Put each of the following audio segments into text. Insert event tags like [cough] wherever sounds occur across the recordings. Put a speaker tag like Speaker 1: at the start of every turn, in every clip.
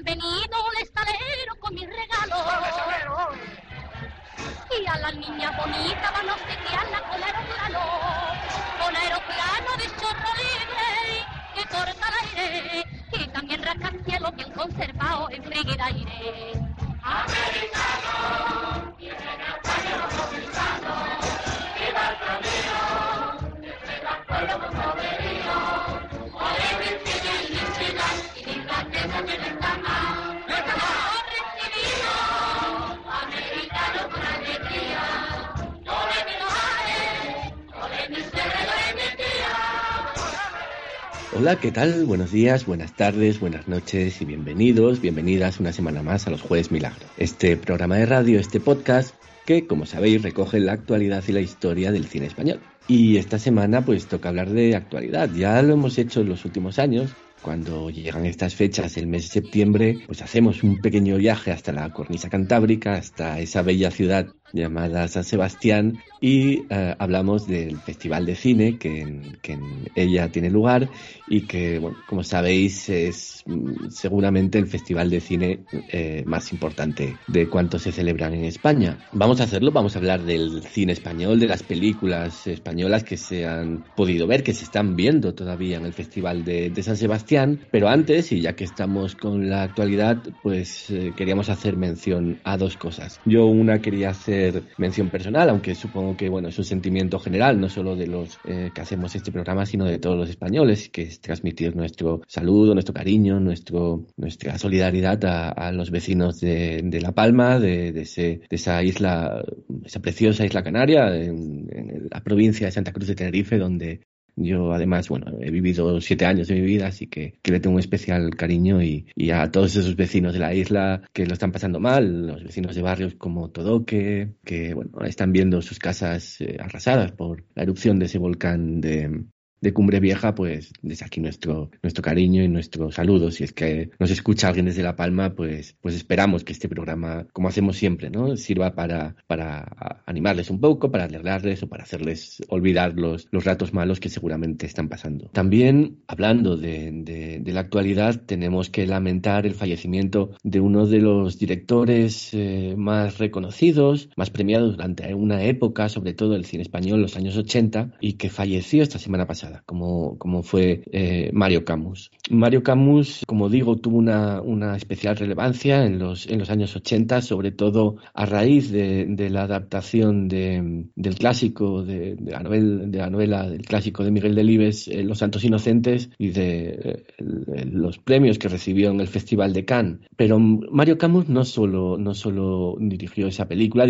Speaker 1: Han venido al estalero con mis regalos. Y a la niña bonita van a obsequiarla con aeroplano. Con aeroplano de chorro libre que corta el aire. Y también rascacielos bien conservado en frigir aire. Americano, vienen a dominicanos. Viva el camino, viva el pueblo con poderío. Ole, Virginia y diga que
Speaker 2: Hola, ¿qué tal? Buenos días, buenas tardes, buenas noches y bienvenidos, bienvenidas una semana más a los Jueves Milagro. Este programa de radio, este podcast que, como sabéis, recoge la actualidad y la historia del cine español. Y esta semana pues toca hablar de actualidad. Ya lo hemos hecho en los últimos años. Cuando llegan estas fechas, el mes de septiembre, pues hacemos un pequeño viaje hasta la cornisa cantábrica, hasta esa bella ciudad llamada San Sebastián y eh, hablamos del Festival de Cine que en, que en ella tiene lugar y que, bueno, como sabéis, es mm, seguramente el festival de cine eh, más importante de cuantos se celebran en España. Vamos a hacerlo, vamos a hablar del cine español, de las películas españolas que se han podido ver, que se están viendo todavía en el Festival de, de San Sebastián, pero antes, y ya que estamos con la actualidad, pues eh, queríamos hacer mención a dos cosas. Yo una quería hacer mención personal, aunque supongo que bueno es un sentimiento general, no solo de los eh, que hacemos este programa, sino de todos los españoles, que es transmitir nuestro saludo, nuestro cariño, nuestra solidaridad a, los vecinos de, La Palma, de, esa isla, esa preciosa isla canaria, en la provincia de Santa Cruz de Tenerife, donde yo además, bueno, he vivido siete años de mi vida, así que, que le tengo un especial cariño y, y, a todos esos vecinos de la isla que lo están pasando mal, los vecinos de barrios como Todoque, que bueno, están viendo sus casas eh, arrasadas por la erupción de ese volcán de, de Cumbre Vieja, pues desde aquí nuestro, nuestro cariño y nuestro saludo. Si es que nos escucha alguien desde La Palma, pues, pues esperamos que este programa, como hacemos siempre, ¿no? sirva para, para animarles un poco, para alegrarles o para hacerles olvidar los, los ratos malos que seguramente están pasando. También, hablando de, de, la actualidad, tenemos que lamentar el fallecimiento de uno de los directores eh, más reconocidos, más premiados durante una época, sobre todo el cine español, los años 80, y que falleció esta semana pasada como, como fue eh, Mario Camus. Mario Camus, como digo, tuvo una, una, especial relevancia en los, en los años 80, sobre todo a raíz de, de la adaptación de, del clásico, de, de, la novela, de la novela del clásico de Miguel Delibes, eh, Los Santos Inocentes, y de eh, los premios que recibió en el Festival de Cannes. Pero Mario Camus no solo, no solo dirigió esa película,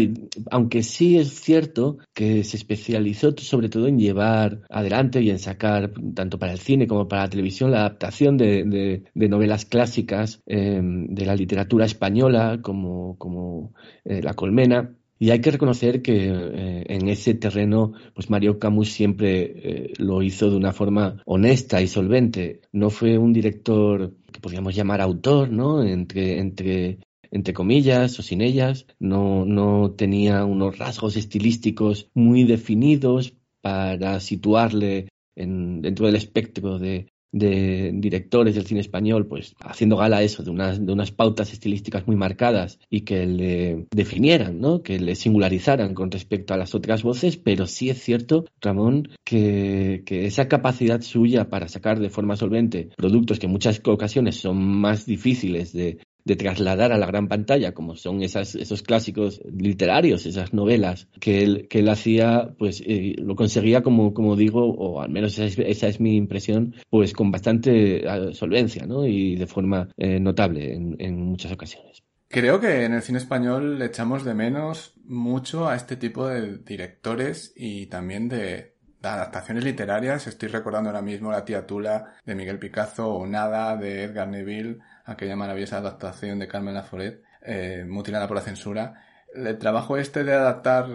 Speaker 2: aunque sí es cierto que se especializó sobre todo en llevar adelante y en sacar tanto para el cine como para la televisión la adaptación de, de, novelas clásicas eh, de la literatura española como, como eh, La Colmena. Y hay que reconocer que eh, en ese terreno, pues Mario Camus siempre eh, lo hizo de una forma honesta y solvente. No fue un director que podríamos llamar autor, ¿no? Entre, entre entre comillas o sin ellas, no, no tenía unos rasgos estilísticos muy definidos para situarle en, dentro del espectro de, directores del cine español, pues haciendo gala eso, de unas, de unas pautas estilísticas muy marcadas y que le definieran, ¿no? que le singularizaran con respecto a las otras voces, pero sí es cierto, Ramón, que, que esa capacidad suya para sacar de forma solvente productos que en muchas ocasiones son más difíciles de, de trasladar a la gran pantalla, como son esas, esos clásicos literarios, esas novelas que él, que él hacía, pues eh, lo conseguía, como, como digo, o al menos esa es, mi impresión, pues con bastante uh, solvencia ¿no? y de forma eh, notable en, en muchas ocasiones.
Speaker 3: Creo que en el cine español le echamos de menos mucho a este tipo de directores y también de, adaptaciones literarias, estoy recordando ahora mismo La tía Tula de Miguel Picazo o Nada de Edgar Neville, aquella maravillosa adaptación de Carmen Laforet, eh, mutilada por la censura. El trabajo este de adaptar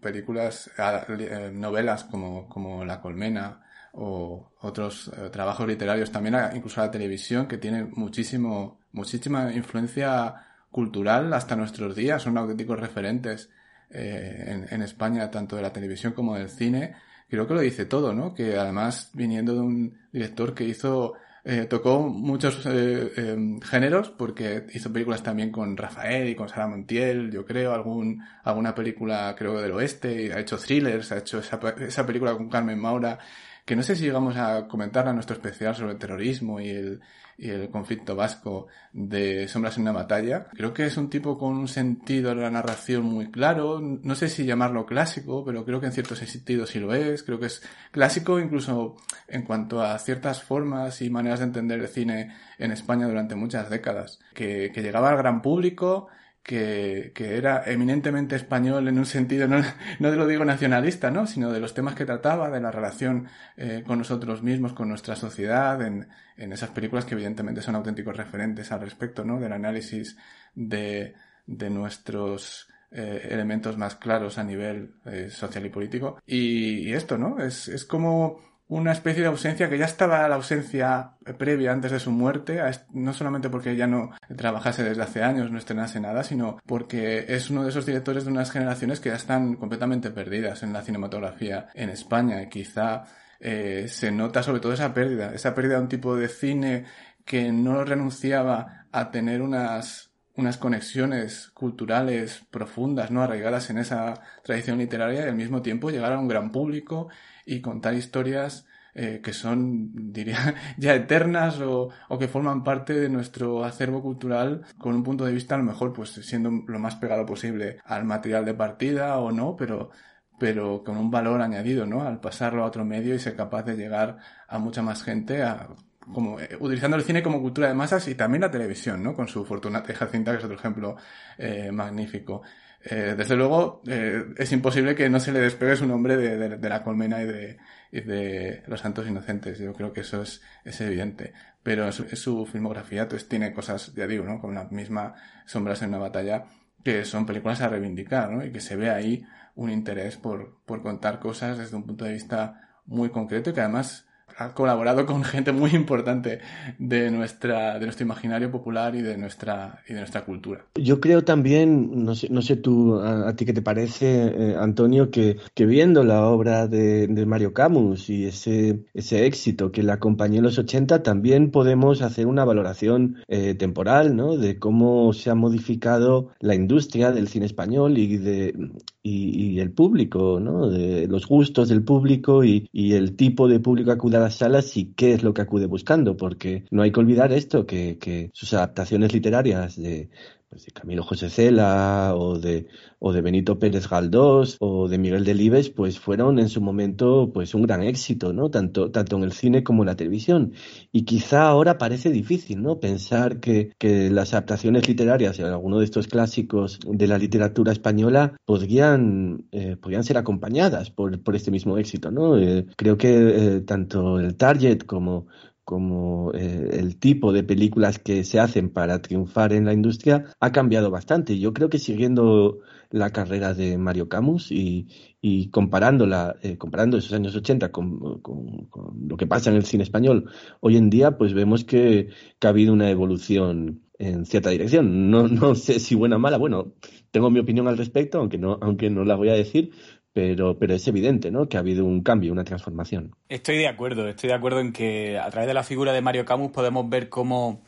Speaker 3: películas, eh, novelas como, como La Colmena o otros eh, trabajos literarios, también incluso la televisión, que tiene muchísimo, muchísima influencia cultural hasta nuestros días, son auténticos referentes en, en España, tanto de la televisión como del cine, creo que lo dice todo, ¿no? Que además, viniendo de un director que hizo, eh, tocó muchos eh, em, géneros, porque hizo películas también con Rafael y con Sara Montiel, yo creo, algún, alguna película, creo, del oeste, ha hecho thrillers, ha hecho esa, esa película con Carmen Maura, que no sé si llegamos a comentarla en nuestro especial sobre el terrorismo y el, y el conflicto vasco de Sombras en una batalla. Creo que es un tipo con un sentido de la narración muy claro. No sé si llamarlo clásico, pero creo que en cierto sentido sí lo es. Creo que es clásico incluso en cuanto a ciertas formas y maneras de entender el cine en España durante muchas décadas. Que, que llegaba al gran público que, que, era eminentemente español en un sentido, no, no lo digo nacionalista, ¿no? sino de los temas que trataba, de la relación eh, con nosotros mismos, con nuestra sociedad, en, en, esas películas que evidentemente son auténticos referentes al respecto, ¿no? Del análisis de, de nuestros eh, elementos más claros a nivel eh, social y político. Y, y, esto, ¿no? Es, es como una especie de ausencia que ya estaba la ausencia previa antes de su muerte, no solamente porque ya no trabajase desde hace años, no estrenase nada, sino porque es uno de esos directores de unas generaciones que ya están completamente perdidas en la cinematografía en España. Y quizá eh, se nota sobre todo esa pérdida, esa pérdida de un tipo de cine que no renunciaba a tener unas unas conexiones culturales profundas, no arraigadas en esa tradición literaria y al mismo tiempo llegar a un gran público y contar historias eh, que son, [laughs] diría, ya eternas o, o, que forman parte de nuestro acervo cultural con un punto de vista a lo mejor pues siendo lo más pegado posible al material de partida o no, pero pero con un valor añadido, ¿no? Al pasarlo a otro medio y ser capaz de llegar a mucha más gente a, como eh, utilizando el cine como cultura de masas y también la televisión, ¿no? Con su Fortunata Jacinta, que es otro ejemplo eh, magnífico. Eh, desde luego, es imposible que no se le despegue su nombre de, de, la colmena y de, y de Los Santos Inocentes. Yo creo que eso es, es evidente. Pero su, su filmografía pues, tiene cosas, ya digo, ¿no? Con la misma Sombras en una batalla, que son películas a reivindicar, ¿no? Y que se ve ahí un interés por, por contar cosas desde un punto de vista muy concreto y que además ha colaborado con gente muy importante de nuestra de nuestro imaginario popular y de nuestra y de nuestra cultura.
Speaker 2: Yo creo también, no sé, no sé tú a, ti qué te parece, eh, Antonio, que, que, viendo la obra de, de, Mario Camus y ese ese éxito que le acompañó en los 80, también podemos hacer una valoración eh, temporal, ¿no? De cómo se ha modificado la industria del cine español y de y, y el público, ¿no? De los gustos del público y, y el tipo de público acuda a las salas y qué es lo que acude buscando, porque no hay que olvidar esto, que, que sus adaptaciones literarias de, pues de Camilo José Cela o de, o de Benito Pérez Galdós o de Miguel Delibes, pues fueron en su momento pues un gran éxito, ¿no? Tanto, tanto en el cine como en la televisión. Y quizá ahora parece difícil, ¿no? Pensar que, que las adaptaciones literarias de alguno de estos clásicos de la literatura española podrían, eh, podrían ser acompañadas por, por este mismo éxito, ¿no? Eh, creo que eh, tanto el target como, como eh, el tipo de películas que se hacen para triunfar en la industria ha cambiado bastante. Yo creo que siguiendo la carrera de Mario Camus y, comparándola, eh, comparando esos años 80 con, lo que pasa en el cine español hoy en día, pues vemos que, que ha habido una evolución en cierta dirección. No, [laughs] no sé si buena o mala, bueno, tengo mi opinión al respecto, aunque no, aunque no la voy a decir, pero, es evidente ¿no? que ha habido un cambio, una transformación.
Speaker 4: Estoy de acuerdo, estoy de acuerdo en que a través de la figura de Mario Camus podemos ver cómo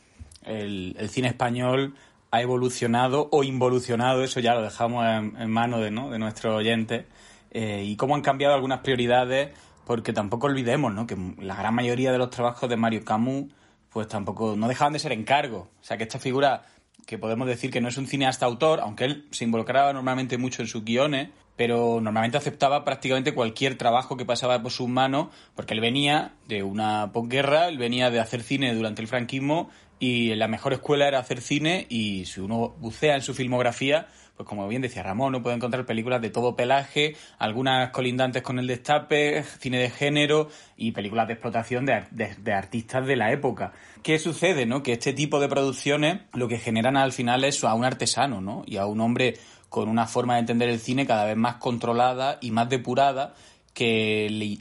Speaker 4: el, cine español ha evolucionado o involucionado, eso ya lo dejamos en, en manos de, ¿no? de nuestros oyentes, eh, y cómo han cambiado algunas prioridades, porque tampoco olvidemos ¿no? que la gran mayoría de los trabajos de Mario Camus pues tampoco no dejaban de ser encargos. O sea que esta figura que podemos decir que no es un cineasta autor, aunque él se involucraba normalmente mucho en sus guiones, pero normalmente aceptaba prácticamente cualquier trabajo que pasaba por sus manos, porque él venía de una posguerra, él venía de hacer cine durante el franquismo y la mejor escuela era hacer cine y si uno bucea en su filmografía, pues como bien decía Ramón, uno puede encontrar películas de todo pelaje, algunas colindantes con el destape, cine de género y películas de explotación de, de- de artistas de la época. ¿Qué sucede, no? Que este tipo de producciones lo que generan al final es a un artesano, ¿no? Y a un hombre con una forma de entender el cine cada vez más controlada y más depurada que le,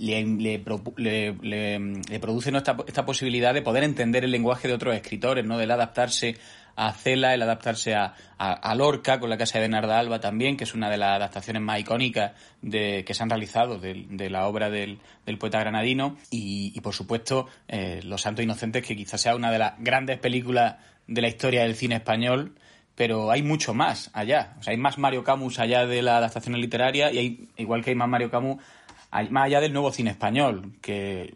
Speaker 4: le- le produce ¿no? esta, posibilidad de poder entender el lenguaje de otros escritores, ¿no? Del adaptarse a Cela, el adaptarse a, a- Lorca con la casa de Bernarda Alba también, que es una de las adaptaciones más icónicas de, que se han realizado de, la obra del, poeta granadino y, y, por supuesto eh, Los Santos Inocentes, que quizás sea una de las grandes películas de la historia del cine español, pero hay mucho más allá. O sea, hay más Mario Camus allá de las adaptaciones literarias y hay, igual que hay más Mario Camus, más allá del nuevo cine español, que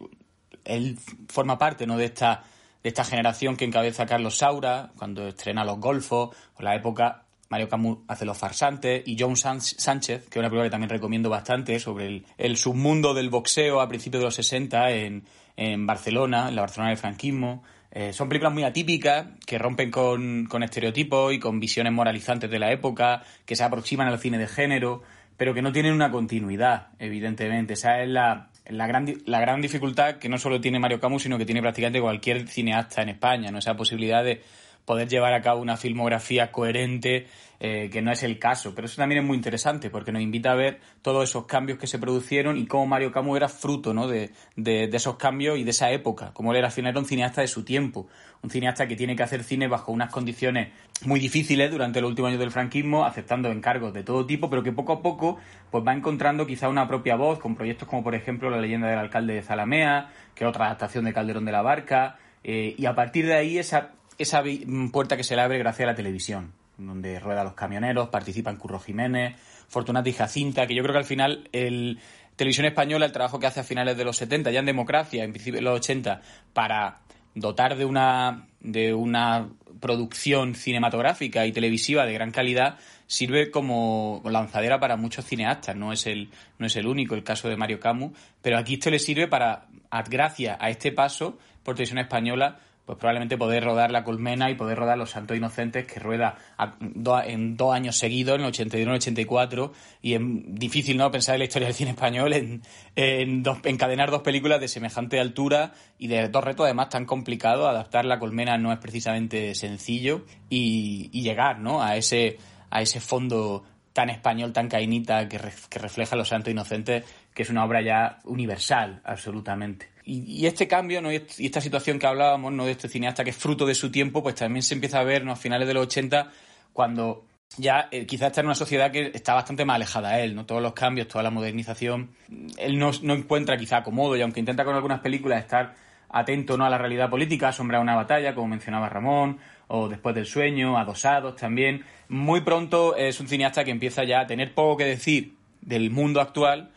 Speaker 4: él forma parte ¿no? de esta de esta generación que encabeza Carlos Saura cuando estrena Los Golfos, o la época Mario Camus hace Los Farsantes y John Sánchez, que es una película que también recomiendo bastante sobre el, el submundo del boxeo a principios de los 60 en, en Barcelona, en la Barcelona del franquismo. Eh, son películas muy atípicas que rompen con, con estereotipos y con visiones moralizantes de la época, que se aproximan al cine de género, pero que no tienen una continuidad, evidentemente. Esa es la, la, gran, la gran dificultad que no solo tiene Mario Camus, sino que tiene prácticamente cualquier cineasta en España, ¿no? Esa posibilidad de poder llevar a cabo una filmografía coherente, eh, que no es el caso. Pero eso también es muy interesante, porque nos invita a ver todos esos cambios que se produjeron y cómo Mario Camus era fruto ¿no? de, de- esos cambios y de esa época. Como él era al final era un cineasta de su tiempo, un cineasta que tiene que hacer cine bajo unas condiciones muy difíciles durante los últimos años del franquismo, aceptando encargos de todo tipo, pero que poco a poco pues va encontrando quizá una propia voz con proyectos como por ejemplo La leyenda del alcalde de Zalamea, que es otra adaptación de Calderón de la Barca, eh, y a partir de ahí esa, esa vi- puerta que se le abre gracias a la televisión, donde rueda Los Camioneros, participan Curro Jiménez, Fortunata y Jacinta, que yo creo que al final el Televisión Española, el trabajo que hace a finales de los 70, ya en democracia, en principio de los 80, para dotar de una, de una producción cinematográfica y televisiva de gran calidad, sirve como lanzadera para muchos cineastas. No es el, no es el único el caso de Mario Camus, pero aquí esto le sirve para, gracias a este paso por televisión española, pues probablemente poder rodar La Colmena y poder rodar Los Santos Inocentes, que rueda en dos años seguidos, en el 81 y el 84, y es difícil no pensar en la historia del cine español en, en dos- encadenar dos películas de semejante altura y de dos retos además tan complicados. Adaptar La Colmena no es precisamente sencillo y, y llegar ¿no? a, ese, a ese fondo tan español, tan cainita, que, re- que refleja Los Santos Inocentes, que es una obra ya universal, absolutamente. Y, y este cambio y est- y esta situación que hablábamos ¿no? de este cineasta que es fruto de su tiempo, pues también se empieza a ver ¿no? a finales de los 80, cuando ya eh, quizás está en una sociedad que está bastante más alejada a él, ¿no? Todos los cambios, toda la modernización, él no, encuentra quizá cómodo y aunque intenta con algunas películas estar atento ¿no? a la realidad política, Sombra de una batalla, como mencionaba Ramón, o Después del sueño, Adosados también. Muy pronto es un cineasta que empieza ya a tener poco que decir del mundo actual,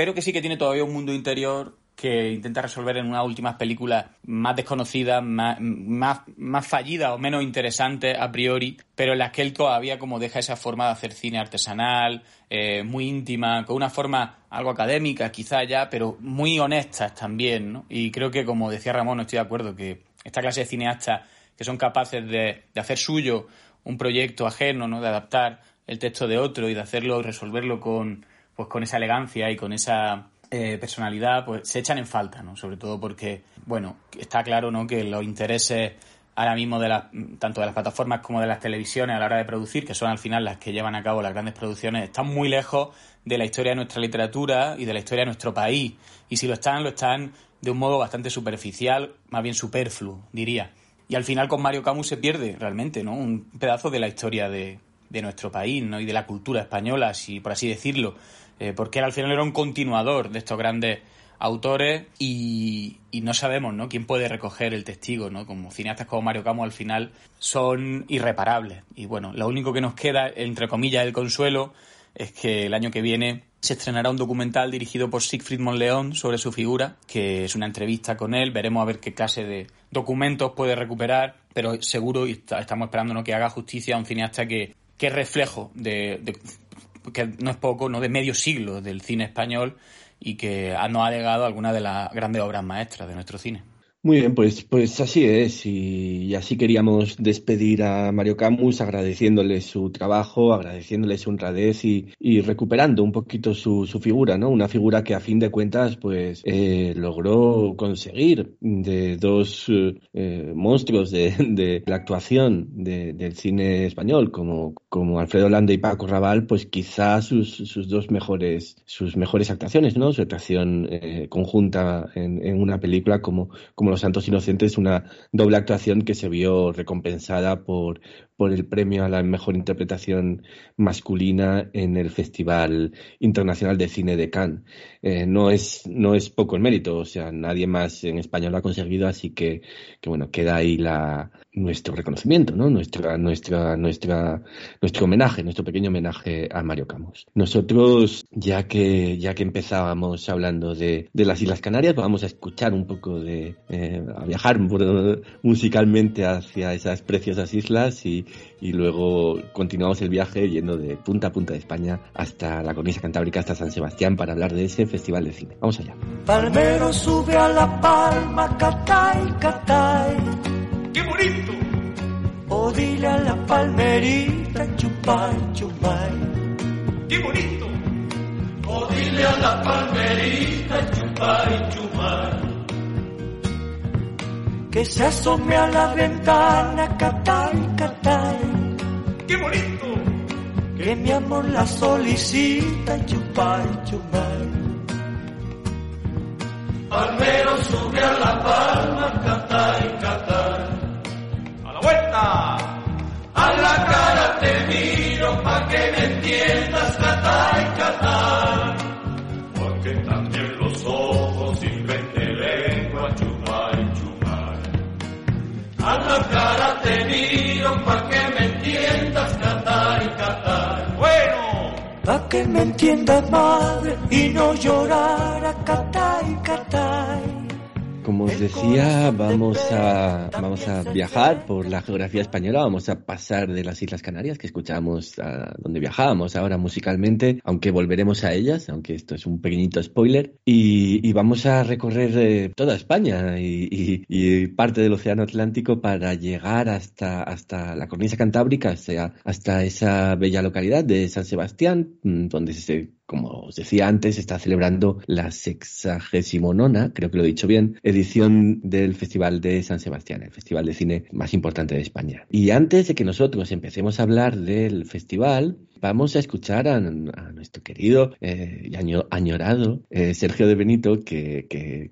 Speaker 4: pero que sí que tiene todavía un mundo interior que intenta resolver en unas últimas películas más desconocidas, más, más, fallidas o menos interesantes a priori, pero en las que él todavía como deja esa forma de hacer cine artesanal, eh, muy íntima, con una forma algo académica quizá ya, pero muy honestas también, ¿no? Y creo que como decía Ramón, estoy de acuerdo, que esta clase de cineastas que son capaces de, de hacer suyo un proyecto ajeno, ¿no? De adaptar el texto de otro y de hacerlo, resolverlo con, pues con esa elegancia y con esa eh, personalidad, pues se echan en falta, ¿no? Sobre todo porque, bueno, está claro, ¿no? Que los intereses ahora mismo de las, tanto de las plataformas como de las televisiones a la hora de producir, que son al final las que llevan a cabo las grandes producciones, están muy lejos de la historia de nuestra literatura y de la historia de nuestro país. Y si lo están, lo están de un modo bastante superficial, más bien superfluo, diría. Y al final con Mario Camus se pierde realmente, ¿no? Un pedazo de la historia de, de nuestro país, ¿no? Y de la cultura española, si por así decirlo. Eh, porque él al final era un continuador de estos grandes autores y, no sabemos, ¿no? Quién puede recoger el testigo, ¿no? Como cineastas como Mario Camus al final son irreparables. Y bueno, lo único que nos queda, entre comillas, el consuelo, es que el año que viene se estrenará un documental dirigido por Siegfried Monleón sobre su figura, que es una entrevista con él. Veremos a ver qué clase de documentos puede recuperar, pero seguro y estamos esperando ¿no? que haga justicia a un cineasta que, que es reflejo de- que no es poco, ¿no? de medio siglo del cine español y que nos ha legado algunas de las grandes obras maestras de nuestro cine.
Speaker 2: Muy bien, pues, pues así es. Y, así queríamos despedir a Mario Camus agradeciéndole su trabajo, agradeciéndole su honradez y, recuperando un poquito su, su, figura, ¿no? Una figura que a fin de cuentas, pues, eh, logró conseguir de dos eh, monstruos de, de, la actuación de, del cine español, como, como Alfredo Landa y Paco Raval, pues quizás sus, sus dos mejores, sus mejores actuaciones, ¿no? Su actuación eh, conjunta en, en, una película como, como los Santos Inocentes, una doble actuación que se vio recompensada por, por el premio a la mejor interpretación masculina en el Festival Internacional de Cine de Cannes. Eh, no, es, no es poco el mérito, o sea, nadie más en España lo ha conseguido, así que, que bueno, queda ahí la, nuestro reconocimiento, ¿no? Nuestra, nuestra, nuestra, nuestro homenaje, nuestro pequeño homenaje a Mario Camus. Nosotros, ya que, ya que empezábamos hablando de, de las Islas Canarias, vamos a escuchar un poco de, eh, a viajar musicalmente hacia esas preciosas islas y, y luego continuamos el viaje yendo de punta a punta de España hasta la cornisa cantábrica, hasta San Sebastián para hablar de ese festival de cine. Vamos allá.
Speaker 5: Palmero sube a la palma, catay, catay.
Speaker 6: ¡Qué bonito!
Speaker 5: O dile a la palmerita, chupay, chupay.
Speaker 6: ¡Qué bonito! O dile a la palmerita, chupay, chupay.
Speaker 5: Que se asome a la ventana, catay, catay.
Speaker 6: ¡Qué bonito!
Speaker 5: Que mi amor la solicita, chupay, chupay.
Speaker 6: Palmero sube a la palma, catay, catay. ¡A la vuelta! A la cara te miro pa' que me entiendas, catay, catay. Pa' que me entiendas,
Speaker 5: madre, y no llorar a catay, catay.
Speaker 2: Como os decía, vamos a, vamos a viajar por la geografía española, vamos a pasar de las Islas Canarias que escuchábamos a donde viajábamos ahora musicalmente, aunque volveremos a ellas, aunque esto es un pequeñito spoiler, y, y vamos a recorrer eh, toda España y, y, y, parte del Océano Atlántico para llegar hasta, hasta la cornisa cantábrica, o sea, hasta esa bella localidad de San Sebastián, mm, donde se como os decía antes, está celebrando la sexagésimo nona, creo que lo he dicho bien, edición del Festival de San Sebastián, el festival de cine más importante de España. Y antes de que nosotros empecemos a hablar del festival, vamos a escuchar a, nuestro querido eh, y año, añorado eh, Sergio de Benito, que, que,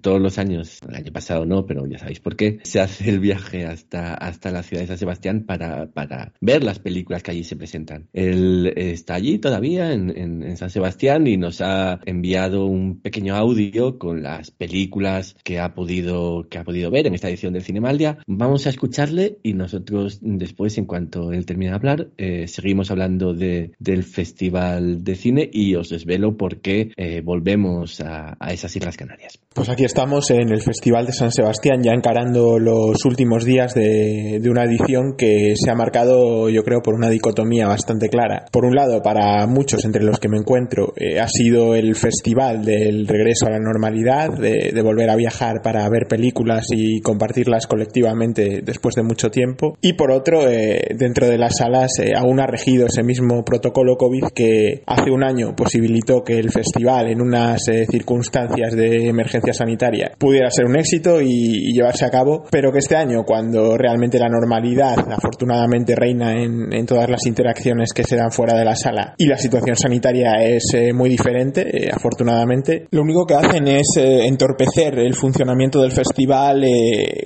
Speaker 2: todos los años, el año pasado no, pero ya sabéis por qué, se hace el viaje hasta, hasta la ciudad de San Sebastián para, para ver las películas que allí se presentan. Él está allí todavía en, en, en San Sebastián y nos ha enviado un pequeño audio con las películas que ha podido, que ha podido ver en esta edición del Cinemaldia. Vamos a escucharle y nosotros después, en cuanto él termine de hablar, eh, seguimos hablando de, del Festival de Cine y os desvelo por qué eh, volvemos a, esas Islas Canarias.
Speaker 7: Pues aquí estamos en el Festival de San Sebastián, ya encarando los últimos días de, una edición que se ha marcado, yo creo, por una dicotomía bastante clara. Por un lado, para muchos, entre los que me encuentro, eh, ha sido el festival del regreso a la normalidad, de, volver a viajar para ver películas y compartirlas colectivamente después de mucho tiempo. Y por otro, eh, dentro de las salas aún ha regido ese mismo protocolo COVID que hace un año posibilitó que el festival en unas eh, circunstancias de emergencia sanitaria pudiera ser un éxito y, y, llevarse a cabo, pero que este año cuando realmente la normalidad afortunadamente reina en, en todas las interacciones que se dan fuera de la sala y la situación sanitaria es eh, muy diferente, eh, afortunadamente, lo único que hacen es eh, entorpecer el funcionamiento del festival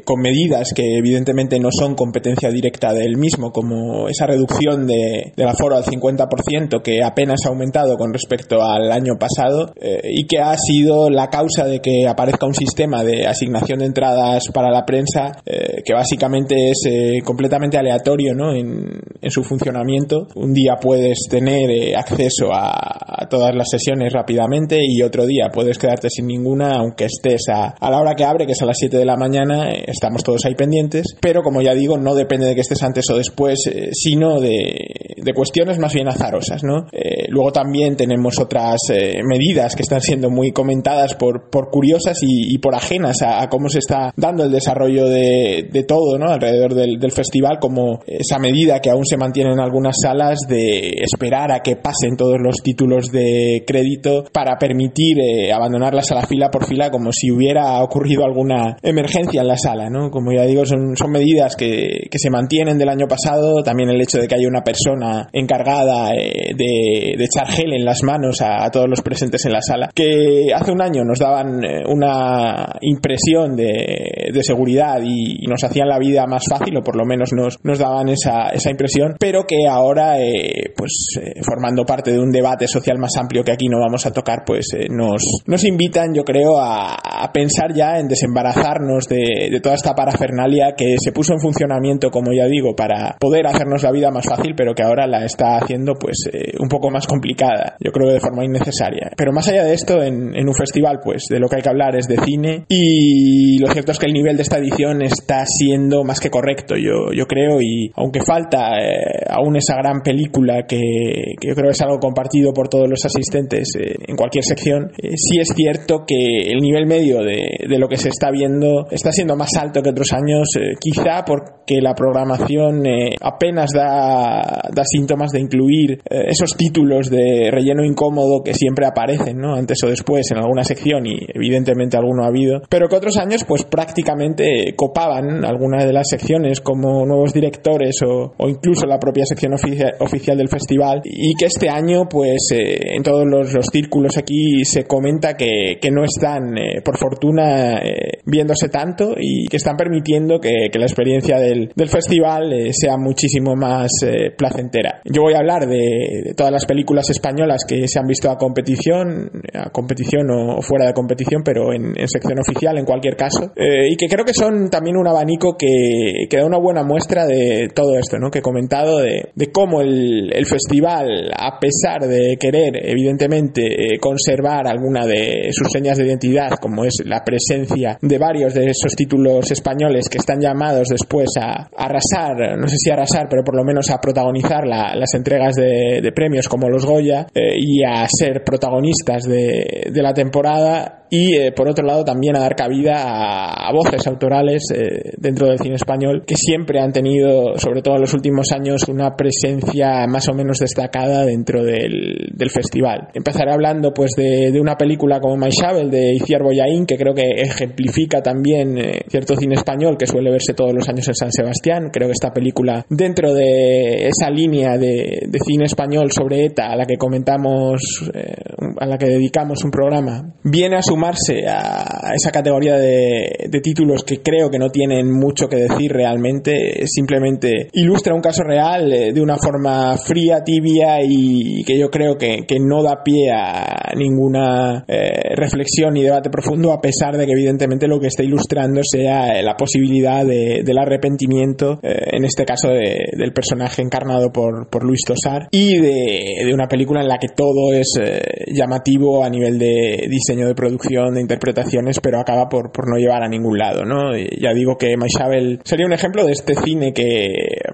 Speaker 7: con medidas que evidentemente no son competencia directa del mismo, como esa reducción de, del aforo al 50% que apenas ha aumentado con respecto al año pasado y que ha sido la causa de que aparezca un sistema de asignación de entradas para la prensa que básicamente es completamente aleatorio ¿no? en, su funcionamiento. Un día puedes tener acceso a, todas las sesiones rápidamente y otro día puedes quedarte sin ninguna aunque estés a, a, la hora que abre, que es a las 7 de la mañana, estamos todos ahí pendientes, pero como ya digo, no depende de que estés antes o después, eh, sino de de cuestiones más bien azarosas, ¿no? Eh, luego también tenemos otras eh, medidas que están siendo muy comentadas por, por curiosas y, y por ajenas a, a, cómo se está dando el desarrollo de, de todo, ¿no? Alrededor del, del, festival, como esa medida que aún se mantiene en algunas salas de esperar a que pasen todos los títulos de crédito para permitir eh, abandonar la sala fila por fila como si hubiera ocurrido alguna emergencia en la sala, ¿no? Como ya digo, son, son medidas que, que se mantienen del año pasado, también el hecho de que haya una persona encargada eh, de, de, echar gel en las manos a, a, todos los presentes en la sala, que hace un año nos daban eh, una impresión de, de seguridad y, y, nos hacían la vida más fácil, o por lo menos nos, nos daban esa, esa impresión, pero que ahora, eh, pues formando parte de un debate social más amplio que aquí no vamos a tocar, pues nos, nos invitan, yo creo, a, a pensar ya en desembarazarnos de, de toda esta parafernalia que se puso en funcionamiento, como ya digo, para poder hacernos la vida más fácil, pero que ahora la está haciendo pues eh, un poco más complicada, yo creo de forma innecesaria. Pero más allá de esto, en, en, un festival, pues de lo que hay que hablar es de cine y lo cierto es que el nivel de esta edición está siendo más que correcto, yo, yo creo, y aunque falta eh, aún esa gran película que, que, yo creo es algo compartido por todos los asistentes eh, en cualquier sección, sí es cierto que el nivel medio de, de, lo que se está viendo está siendo más alto que otros años, quizá porque la programación apenas da, da, síntomas de incluir eh, esos títulos de relleno incómodo que siempre aparecen, ¿no? Antes o después en alguna sección y evidentemente alguno ha habido, pero que otros años pues prácticamente copaban algunas de las secciones como nuevos directores o, incluso la propia sección oficia, oficial del festival y que este año pues eh, en todos los, los, círculos aquí se comenta que, no están eh, por fortuna viéndose tanto y que están permitiendo que, la experiencia del, festival sea muchísimo más placentera. Voy a hablar de, de, todas las películas españolas que se han visto a competición, a competición o, fuera de competición, pero en, en sección oficial en cualquier caso, eh, y que creo que son también un abanico que, que, da una buena muestra de todo esto, ¿no? Que he comentado de, de cómo el, el, festival, a pesar de querer, evidentemente, eh, conservar alguna de sus señas de identidad, como es la presencia de varios de esos títulos españoles que están llamados después a, a arrasar, no sé si arrasar, pero por lo menos a protagonizar la, entregas de, premios como los Goya eh, y a ser protagonistas de la temporada y eh, por otro lado también a dar cabida a, a voces autorales eh, dentro del cine español que siempre han tenido, sobre todo en los últimos años, una presencia más o menos destacada dentro del, del festival. Empezaré hablando pues de, de una película como My Shovel de Iciar Boyaín que creo que ejemplifica también eh, cierto cine español que suele verse todos los años en San Sebastián. Creo que esta película dentro de esa línea de, de cine español sobre ETA a la que comentamos, eh, a la que dedicamos un programa, viene a su sumarse a esa categoría de, de, títulos que creo que no tienen mucho que decir realmente, simplemente ilustra un caso real eh, de una forma fría, tibia y que yo creo que, que no da pie a ninguna eh, reflexión y debate profundo, a pesar de que evidentemente lo que está ilustrando sea la posibilidad de, del arrepentimiento, eh, en este caso de, del personaje encarnado por, por Luis Tosar, y de, una película en la que todo es eh, llamativo a nivel de diseño de producción de interpretaciones, pero acaba por, por no llevar a ningún lado, ¿no? Ya digo que Maishabel sería un ejemplo de este cine que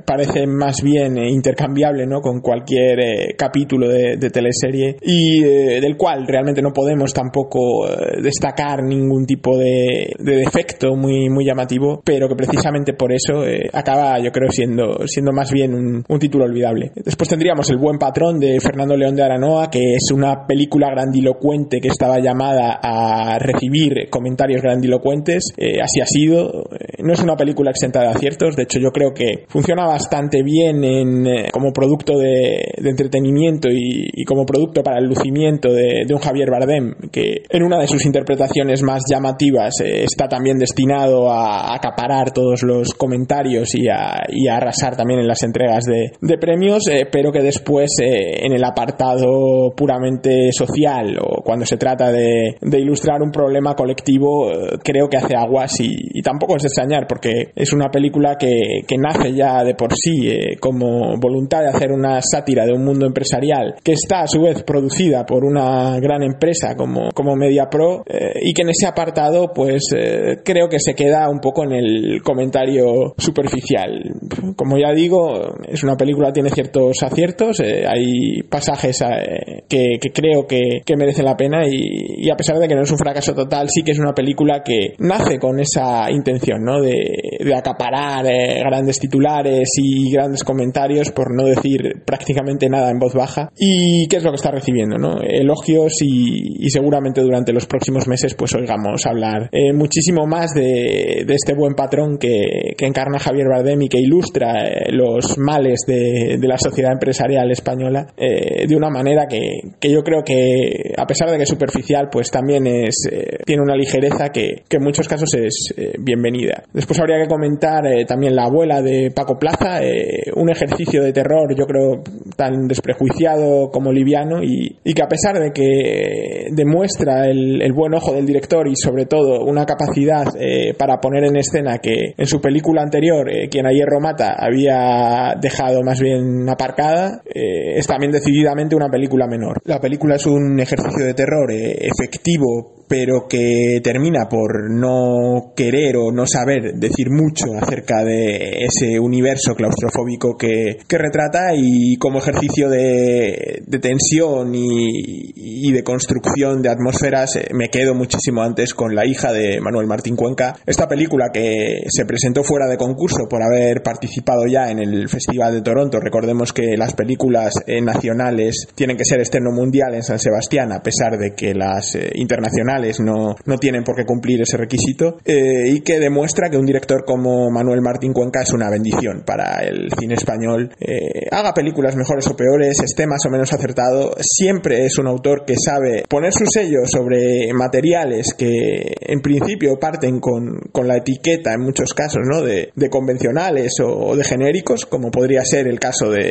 Speaker 7: parece más bien eh, intercambiable, ¿no? Con cualquier eh, capítulo de, teleserie y eh, del cual realmente no podemos tampoco destacar ningún tipo de, de, defecto muy, muy llamativo, pero que precisamente por eso acaba, yo creo, siendo, siendo más bien un, un título olvidable. Después tendríamos El buen patrón de Fernando León de Aranoa, que es una película grandilocuente que estaba llamada a recibir comentarios grandilocuentes. Eh, así ha sido. No es una película exenta de aciertos. De hecho, yo creo que funciona bastante bien en, eh, como producto de, de entretenimiento y, y, como producto para el lucimiento de, de, un Javier Bardem, que en una de sus interpretaciones más llamativas eh, está también destinado a, a, acaparar todos los comentarios y a, y a arrasar también en las entregas de, de premios, eh, pero que después en el apartado puramente social o cuando se trata de, de ilustrar un problema colectivo, eh, creo que hace aguas y, y, tampoco es extrañar porque es una película que, que nace ya de por sí eh, como voluntad de hacer una sátira de un mundo empresarial que está a su vez producida por una gran empresa como, como MediaPro eh, y que en ese apartado pues eh, creo que se queda un poco en el comentario superficial. Como ya digo, es una película tiene ciertos aciertos, eh, hay pasajes eh, que, que, creo que, que, merecen la pena y, y, a pesar de que no es un fracaso total, sí que es una película que nace con esa intención, ¿no? De, de acaparar eh, grandes titulares y grandes comentarios, por no decir prácticamente nada en voz baja. ¿Y qué es lo que está recibiendo, no? Elogios y, seguramente durante los próximos meses pues oigamos hablar eh, muchísimo más de, este buen patrón que, encarna Javier Bardem y que ilustra eh, los males de, la sociedad empresarial española de una manera que, que, yo creo que a pesar de que es superficial pues también eh, tiene una ligereza que, que, en muchos casos es eh, bienvenida después habría que comentar eh, también la abuela de Paco Plaza un ejercicio de terror yo creo tan desprejuiciado como liviano y, que a pesar de que demuestra el, el, buen ojo del director y sobre todo una capacidad para poner en escena que en su película anterior quien a hierro mata había dejado más bien aparcada, es también decididamente una película menor. La película es un ejercicio de terror eh, efectivo pero que termina por no querer o no saber decir mucho acerca de ese universo claustrofóbico que, que retrata y como ejercicio de, de tensión y, y, de construcción de atmósferas eh, me quedo muchísimo antes con La hija de Manuel Martín Cuenca, esta película que se presentó fuera de concurso por haber participado ya en el Festival de Toronto, recordemos que las películas eh, nacionales tienen que ser externo mundial en San Sebastián a pesar de que las eh, no, no tienen por qué cumplir ese requisito eh, y que demuestra que un director como Manuel Martín Cuenca es una bendición para el cine español. Eh, haga películas mejores o peores, esté más o menos acertado, siempre es un autor que sabe poner su sello sobre materiales que en principio parten con, con la etiqueta en muchos casos ¿no? de, convencionales o, o, de genéricos, como podría ser el caso de,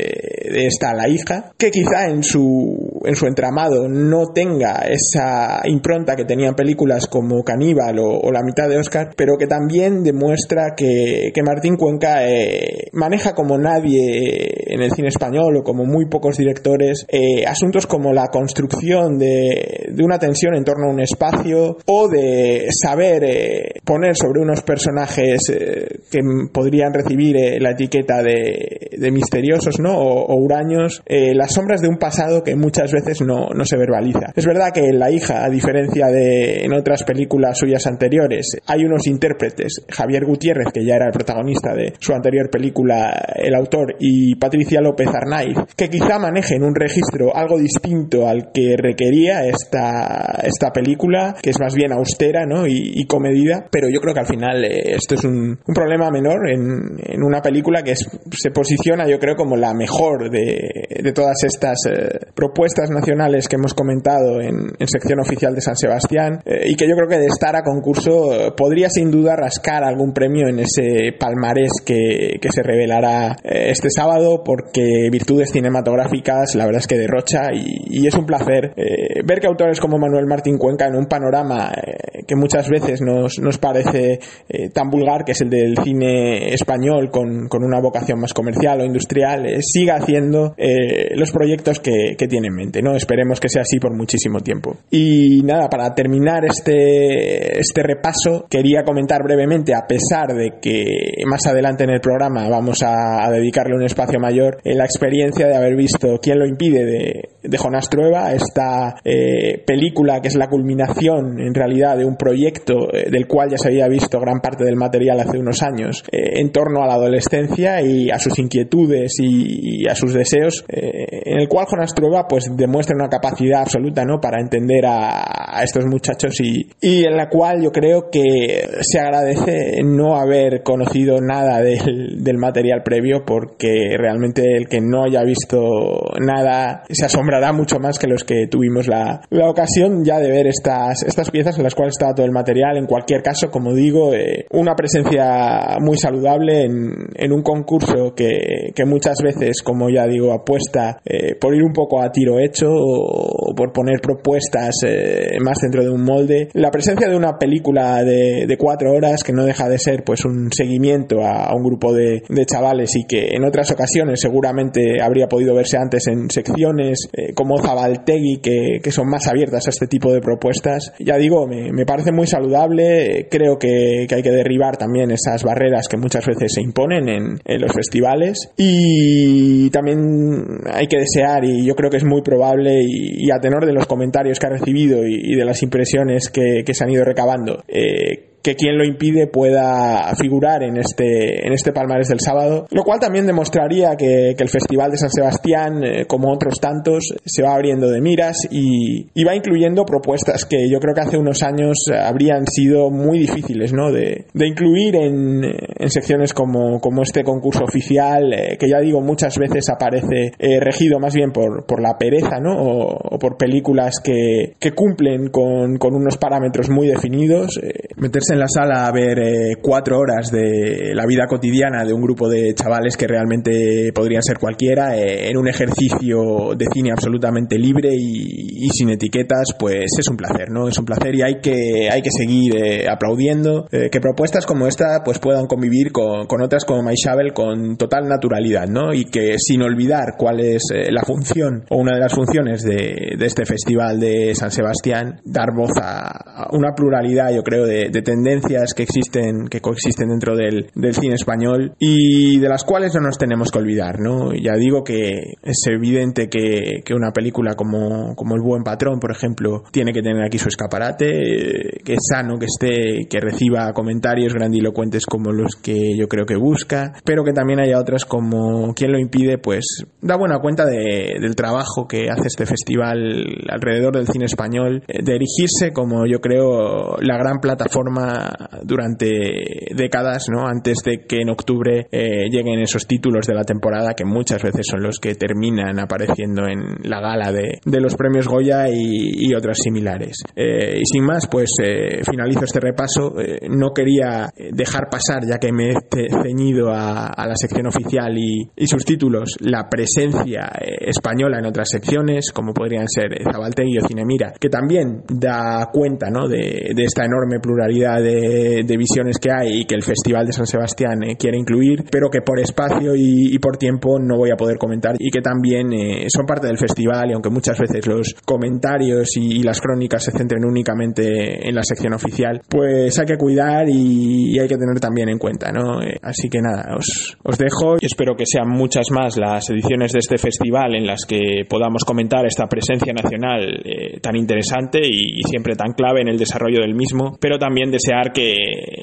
Speaker 7: de esta La hija, que quizá en su, en su entramado no tenga esa impronta que tenían películas como Caníbal o, o, La mitad de Oscar, pero que también demuestra que, que Martín Cuenca eh, maneja como nadie en el cine español o como muy pocos directores eh, asuntos como la construcción de, de, una tensión en torno a un espacio o de saber eh, poner sobre unos personajes eh, que podrían recibir la etiqueta de, de, misteriosos ¿no? o, o huraños las sombras de un pasado que muchas veces no, no se verbaliza. Es verdad que la hija, a diferencia de en otras películas suyas anteriores, hay unos intérpretes, Javier Gutiérrez, que ya era el protagonista de su anterior película, el autor, y Patricia López Arnaiz, que quizá manejen un registro algo distinto al que requería esta, esta película, que es más bien austera ¿no? y, y comedida, pero yo creo que al final eh, esto es un, un problema menor en, en, una película que es, se posiciona yo creo como la mejor de, de todas estas eh, propuestas nacionales que hemos comentado en, sección oficial de San Sebastián eh, y que yo creo que de estar a concurso eh, podría sin duda rascar algún premio en ese palmarés que, que se revelará eh, este sábado porque virtudes cinematográficas la verdad es que derrocha y es un placer ver que autores como Manuel Martín Cuenca en un panorama que muchas veces nos, nos parece tan vulgar que es el del cine español con, con una vocación más comercial o industrial siga haciendo los proyectos que, que tiene en mente no esperemos que sea así por muchísimo tiempo. Y nada para terminar este, este repaso, quería comentar brevemente, a pesar de que más adelante en el programa vamos a, dedicarle un espacio mayor, la experiencia de haber visto Quién lo impide de, de Jonás Trueba, esta eh, película que es la culminación en realidad de un proyecto eh, del cual ya se había visto gran parte del material hace unos años eh, en torno a la adolescencia y a sus inquietudes y, y a sus deseos, en el cual Jonás Trueba pues demuestra una capacidad absoluta ¿no? para entender a, a estos muchachos y, y, en la cual yo creo que se agradece no haber conocido nada del, del, material previo porque realmente el que no haya visto nada se asombrará mucho más que los que tuvimos la, la ocasión ya de ver estas, estas piezas en las cuales estaba todo el material. En cualquier caso, como digo, eh, una presencia muy saludable en, en un concurso que, que, muchas veces, como ya digo, apuesta eh, por ir un poco a tiro hecho o por poner propuestas eh, más dentro de un molde. La presencia de una película de, de, cuatro horas que no deja de ser pues un seguimiento a, a un grupo de, de, chavales y que en otras ocasiones seguramente habría podido verse antes en secciones eh, como Zabaltegui que, que, son más abiertas a este tipo de propuestas. Ya digo, me, me parece muy saludable. Creo que, hay que derribar también esas barreras que muchas veces se imponen en, los festivales y también hay que desear y yo creo que es muy probable y, a tenor de los comentarios que ha recibido y, de las impresiones que, que, se han ido recabando, eh, que quien lo impide pueda figurar en este, en este palmarés del sábado, lo cual también demostraría que, el Festival de San Sebastián, eh, como otros tantos, se va abriendo de miras y, y, va incluyendo propuestas que yo creo que hace unos años habrían sido muy difíciles ¿no? de, incluir en, secciones como, como este concurso oficial, eh, que ya digo muchas veces aparece eh, regido más bien por, por la pereza ¿no? o, o por películas que, que cumplen con, con, unos parámetros muy definidos. Meterse en la sala a ver eh, cuatro horas de la vida cotidiana de un grupo de chavales que realmente podrían ser cualquiera eh, en un ejercicio de cine absolutamente libre y, y, sin etiquetas, pues es un placer, ¿no? Es un placer y hay que, hay que seguir eh, aplaudiendo que propuestas como esta pues puedan convivir con, con otras como Maishabel con total naturalidad, ¿no? Y que sin olvidar cuál es la función o una de las funciones de, de este festival de San Sebastián, dar voz a, a una pluralidad, yo creo, de, de tendencias tendencias que existen, que coexisten dentro del, del, cine español y de las cuales no nos tenemos que olvidar, ¿no? Ya digo que es evidente que, que una película como, como El Buen Patrón, por ejemplo, tiene que tener aquí su escaparate, que es sano que esté, que reciba comentarios grandilocuentes como los que yo creo que busca, pero que también haya otras como Quien lo impide, pues da buena cuenta de, del trabajo que hace este festival alrededor del cine español, de erigirse como yo creo la gran plataforma durante décadas, ¿no? Antes de que en octubre eh, lleguen esos títulos de la temporada que muchas veces son los que terminan apareciendo en la gala de, de los premios Goya y, otras similares. Eh, y sin más, pues eh, finalizo este repaso. No quería dejar pasar, ya que me he ceñido a, la sección oficial y, sus títulos, la presencia española en otras secciones, como podrían ser Zabaltegui o Cinemira, que también da cuenta ¿no? de esta enorme pluralidad de, de, visiones que hay y que el Festival de San Sebastián eh, quiere incluir, pero que por espacio y, y, por tiempo no voy a poder comentar y que también eh, son parte del festival y aunque muchas veces los comentarios y, y, las crónicas se centren únicamente en la sección oficial, pues hay que cuidar y, y hay que tener también en cuenta, ¿no? Eh, así que nada, os, os dejo espero que sean muchas más las ediciones de este festival en las que podamos comentar esta presencia nacional eh, tan interesante y, y siempre tan clave en el desarrollo del mismo, pero también desear que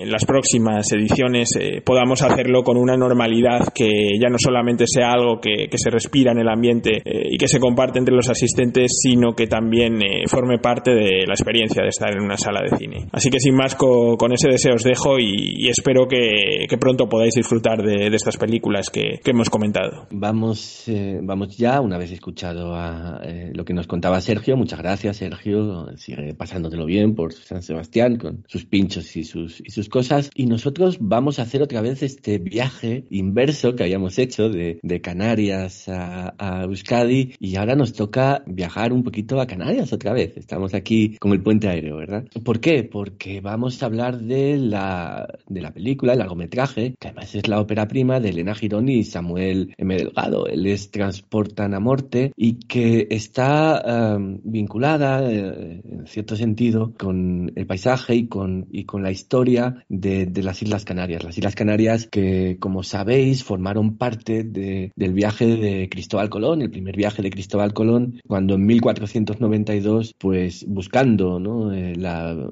Speaker 7: en las próximas ediciones eh, podamos hacerlo con una normalidad que ya no solamente sea algo que, que se respira en el ambiente eh, y que se comparte entre los asistentes, sino que también eh, forme parte de la experiencia de estar en una sala de cine. Así que sin más, con, con ese deseo os dejo y, y espero que, que, pronto podáis disfrutar de, de estas películas que, que, hemos comentado.
Speaker 2: Vamos, eh, vamos ya, una vez escuchado a eh, lo que nos contaba Sergio, muchas gracias Sergio, sigue pasándotelo bien por San Sebastián con sus y sus, y sus cosas. Y nosotros vamos a hacer otra vez este viaje inverso que habíamos hecho de, de Canarias a, a, Euskadi y ahora nos toca viajar un poquito a Canarias otra vez. Estamos aquí con el puente aéreo, ¿verdad? ¿Por qué? Porque vamos a hablar de la, de la película, el largometraje, que además es la ópera prima de Elena Gironi y Samuel M. Delgado. Él es Transportan a Morte y que está um, vinculada, eh, en cierto sentido, con el paisaje y con, y con la historia de, las Islas Canarias. Las Islas Canarias que, como sabéis, formaron parte de, del viaje de Cristóbal Colón, el primer viaje de Cristóbal Colón, cuando en 1492, pues buscando eh,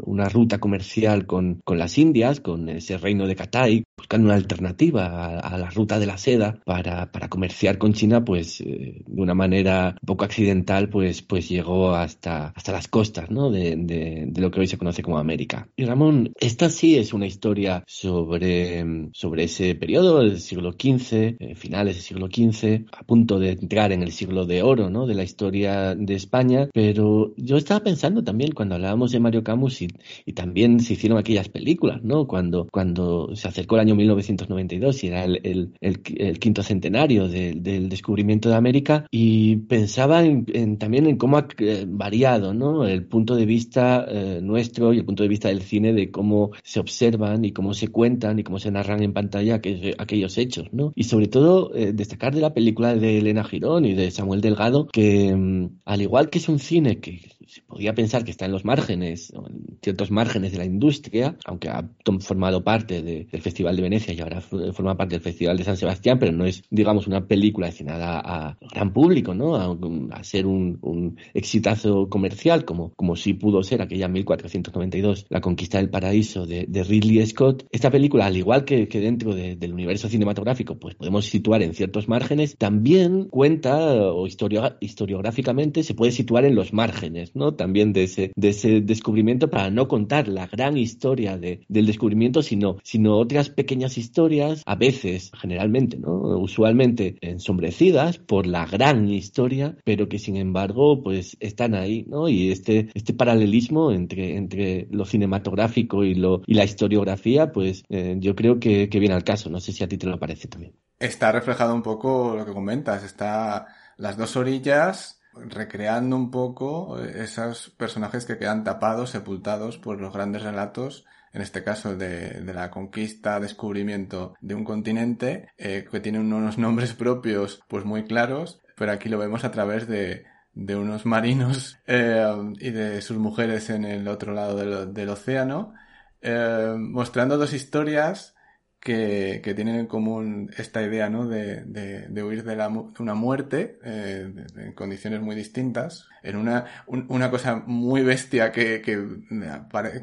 Speaker 2: una ruta comercial con, con las Indias, con ese reino de Catay, buscando una alternativa a, a, la ruta de la seda para, para comerciar con China, pues eh, de una manera un poco accidental, pues, pues llegó hasta, hasta las costas ¿no? de, de, de, lo que hoy se conoce como América. Y Ramón, esta sí es una historia sobre, sobre ese periodo, del siglo XV, eh, finales del siglo XV, a punto de entrar en el siglo de oro ¿no? de la historia de España, pero yo estaba pensando también cuando hablábamos de Mario Camus y, y también se hicieron aquellas películas, ¿no? Cuando, cuando se acercó el año 1992 y era el, el, el, el quinto centenario de, del descubrimiento de América y pensaba en, en, también en cómo ha variado, ¿no? El punto de vista eh, nuestro y el punto de vista del cine de cómo se observan y cómo se cuentan y cómo se narran en pantalla aquellos, aquellos hechos, ¿no? Y sobre todo eh, destacar de la película de Elena Girón y de Samuel Delgado que mm, al igual que es un cine que se podía pensar que está en los márgenes, en ciertos márgenes de la industria, aunque ha formado parte de, del Festival de Venecia y ahora forma parte del Festival de San Sebastián, pero no es, digamos, una película destinada a gran público, ¿no? A, a ser un, un, exitazo comercial, como, como sí pudo ser aquella 1492, La Conquista del Paraíso de, de Ridley Scott. Esta película, al igual que, que dentro de, del universo cinematográfico, pues podemos situar en ciertos márgenes, también cuenta o historio, historiográficamente se puede situar en los márgenes, ¿no? También de ese, de ese descubrimiento para no contar la gran historia de, del descubrimiento, sino, sino otras pequeñas historias, a veces, generalmente, ¿no? Usualmente ensombrecidas por la gran historia, pero que sin embargo, pues están ahí, ¿no? Y este, este paralelismo entre, entre lo cinematográfico y, lo, y la historiografía, pues eh, yo creo que, que viene al caso. No sé si a ti te lo parece también.
Speaker 3: Está reflejado un poco lo que comentas. Está las dos orillas recreando un poco esos personajes que quedan tapados, sepultados por los grandes relatos, en este caso de, de la conquista, descubrimiento de un continente, eh, que tiene unos [laughs] nombres propios pues muy claros, pero aquí lo vemos a través de, de unos marinos [laughs] eh, y de sus mujeres en el otro lado del, océano, eh, mostrando dos historias que, tienen en común esta idea ¿no? de, de, huir de, la, de una muerte eh, en condiciones muy distintas, en una, un, una cosa muy bestia que, que,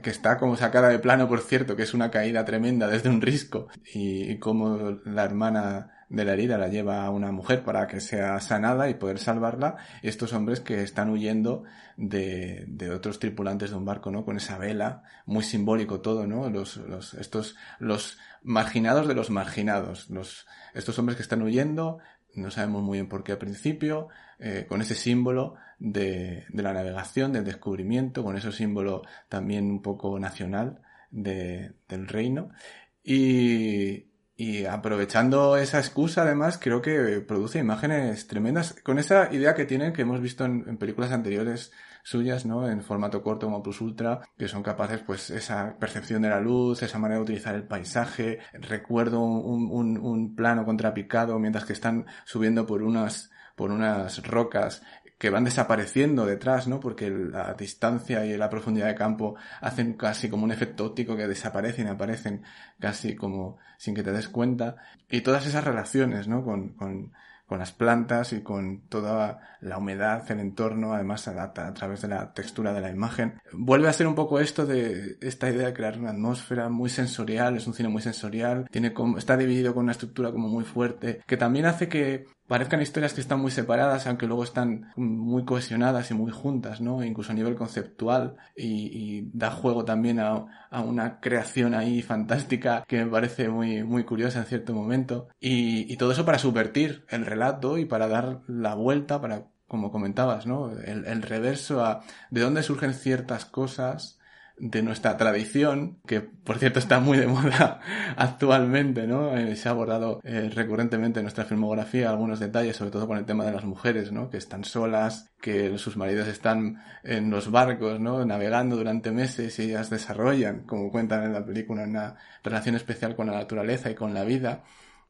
Speaker 3: que, está como sacada de plano, por cierto, que es una caída tremenda desde un risco, y, y como la hermana de la herida la lleva a una mujer para que sea sanada y poder salvarla, y estos hombres que están huyendo de, de otros tripulantes de un barco, ¿no? Con esa vela, muy simbólico todo, ¿no? Los, los, estos, los marginados de los marginados, estos hombres que están huyendo, no sabemos muy bien por qué al principio, eh, con ese símbolo de, la navegación, del descubrimiento, con ese símbolo también un poco nacional de, del reino. Y, y aprovechando esa excusa, además, creo que produce imágenes tremendas con esa idea que tienen que hemos visto en, en películas anteriores suyas, ¿no? En formato corto como Plus Ultra, que son capaces, pues, esa percepción de la luz, esa manera de utilizar el paisaje. Recuerdo un, un, un plano contrapicado mientras que están subiendo por unas, por unas rocas que van desapareciendo detrás, ¿no? Porque la distancia y la profundidad de campo hacen casi como un efecto óptico que desaparecen y aparecen casi como sin que te des cuenta. Y todas esas relaciones, ¿no? Con, con, con las plantas y con toda la humedad, el entorno, además a, a, través de la textura de la imagen. Vuelve a ser un poco esto de esta idea de crear una atmósfera muy sensorial, es un cine muy sensorial, tiene como, está dividido con una estructura como muy fuerte, que también hace que parezcan historias que están muy separadas, aunque luego están muy cohesionadas y muy juntas, ¿no? Incluso a nivel conceptual y, y da juego también a, una creación ahí fantástica que me parece muy, muy curiosa en cierto momento. Y, todo eso para subvertir el relato y para dar la vuelta, para, como comentabas, ¿no? El reverso a de dónde surgen ciertas cosas de nuestra tradición, que por cierto está muy de [laughs] moda actualmente, ¿no? Eh, se ha abordado eh, recurrentemente en nuestra filmografía algunos detalles, sobre todo con el tema de las mujeres, ¿no? Que están solas, que sus maridos están en los barcos, ¿no? Navegando durante meses y ellas desarrollan, como cuentan en la película, una relación especial con la naturaleza y con la vida.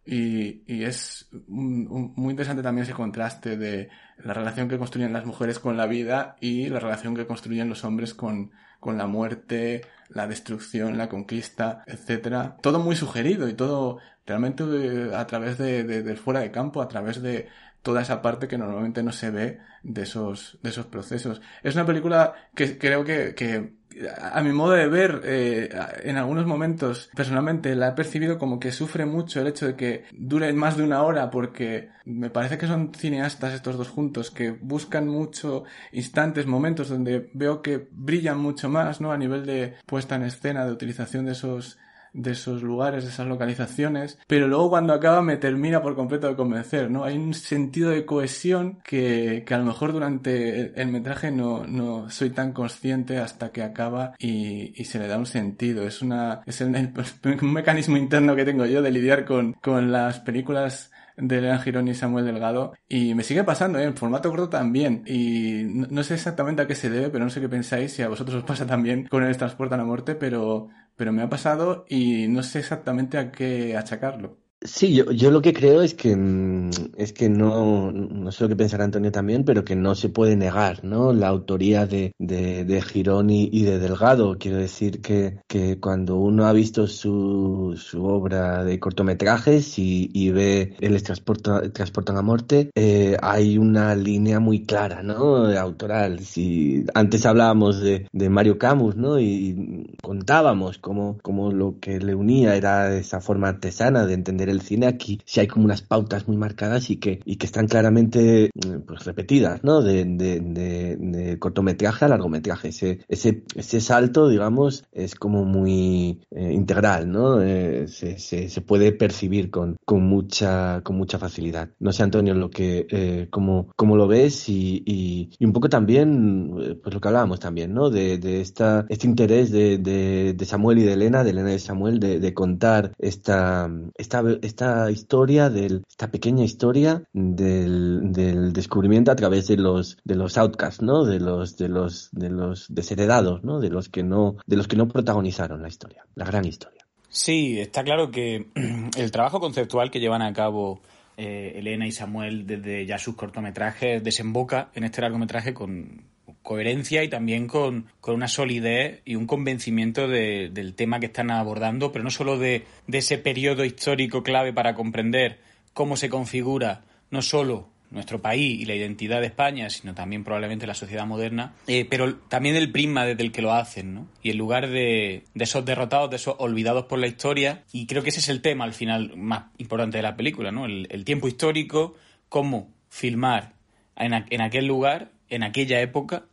Speaker 3: Y, y es muy interesante también ese contraste de la relación que construyen las mujeres con la vida y la relación que construyen los hombres con, con la muerte, la destrucción, la conquista, etcétera. Todo muy sugerido y todo realmente eh, a través de, de- del fuera de campo, a través de toda esa parte que normalmente no se ve de esos, de esos procesos. Es una película que creo que, que a mi modo de ver, eh, en algunos momentos, personalmente, la he percibido como que sufre mucho el hecho de que dure más de una hora porque me parece que son cineastas estos dos juntos que buscan mucho instantes, momentos donde veo que brillan mucho más, ¿no? A nivel de puesta en escena, de utilización de esos de esos lugares, de esas localizaciones, pero luego cuando acaba me termina por completo de convencer, ¿no? Hay un sentido de cohesión que, que a lo mejor durante el, metraje no, no soy tan consciente hasta que acaba y, y se le da un sentido. Es una, es el- un mecanismo interno que tengo yo de lidiar con, con las películas de Elena Girón y Samuel Delgado y me sigue pasando, ¿eh? en formato corto también y no, sé exactamente a qué se debe, pero no sé qué pensáis, si a vosotros os pasa también con el Transportan a Muerte, pero, pero me ha pasado y no sé exactamente a qué achacarlo.
Speaker 2: Sí, yo, yo lo que creo es que mm, es que no, no sé lo que pensará Antonio también, pero que no se puede negar, ¿no? La autoría de, de, de Girón y, de Delgado. Quiero decir que, que cuando uno ha visto su, su obra de cortometrajes y, y ve El transporta, transportan a muerte, eh, hay una línea muy clara, ¿no? Autoral. Si antes hablábamos de, de Mario Camus, ¿no? Y contábamos cómo, cómo lo que le unía era esa forma artesana de entender el cine. Aquí sí hay como unas pautas muy marcadas y que, y que están claramente mm, pues repetidas, ¿no? De, de, cortometraje a largometraje. Ese, ese, ese salto, digamos, es como muy eh, integral, ¿no? Eh, se, se, puede percibir con, con mucha, con mucha facilidad. No sé, Antonio, lo que, eh, cómo, lo ves y, y, un poco también, eh, pues lo que hablábamos también, ¿no? De, de esta, este interés de, de, Samuel y de Elena, de Elena de Samuel, de, de contar esta, esta, esta historia, del, esta pequeña historia del, descubrimiento a través de los, de los outcasts, ¿no? De los, de los, de los desheredados, ¿no? De los que no, de los que no protagonizaron la historia, la gran historia.
Speaker 4: Sí, está claro que [clears throat] el trabajo conceptual que llevan a cabo eh, Elena y Samuel desde ya sus cortometrajes desemboca en este largometraje con coherencia y también con, con una solidez y un convencimiento de- del tema que están abordando, pero no solo de, de ese periodo histórico clave para comprender cómo se configura no solo nuestro país y la identidad de España, sino también probablemente la sociedad moderna, eh, pero también el prisma desde el que lo hacen, ¿no? Y en lugar de, de esos derrotados, de esos olvidados por la historia, y creo que ese es el tema al final más importante de la película, ¿no? El, tiempo histórico, cómo filmar en, en aquel lugar, en aquella época,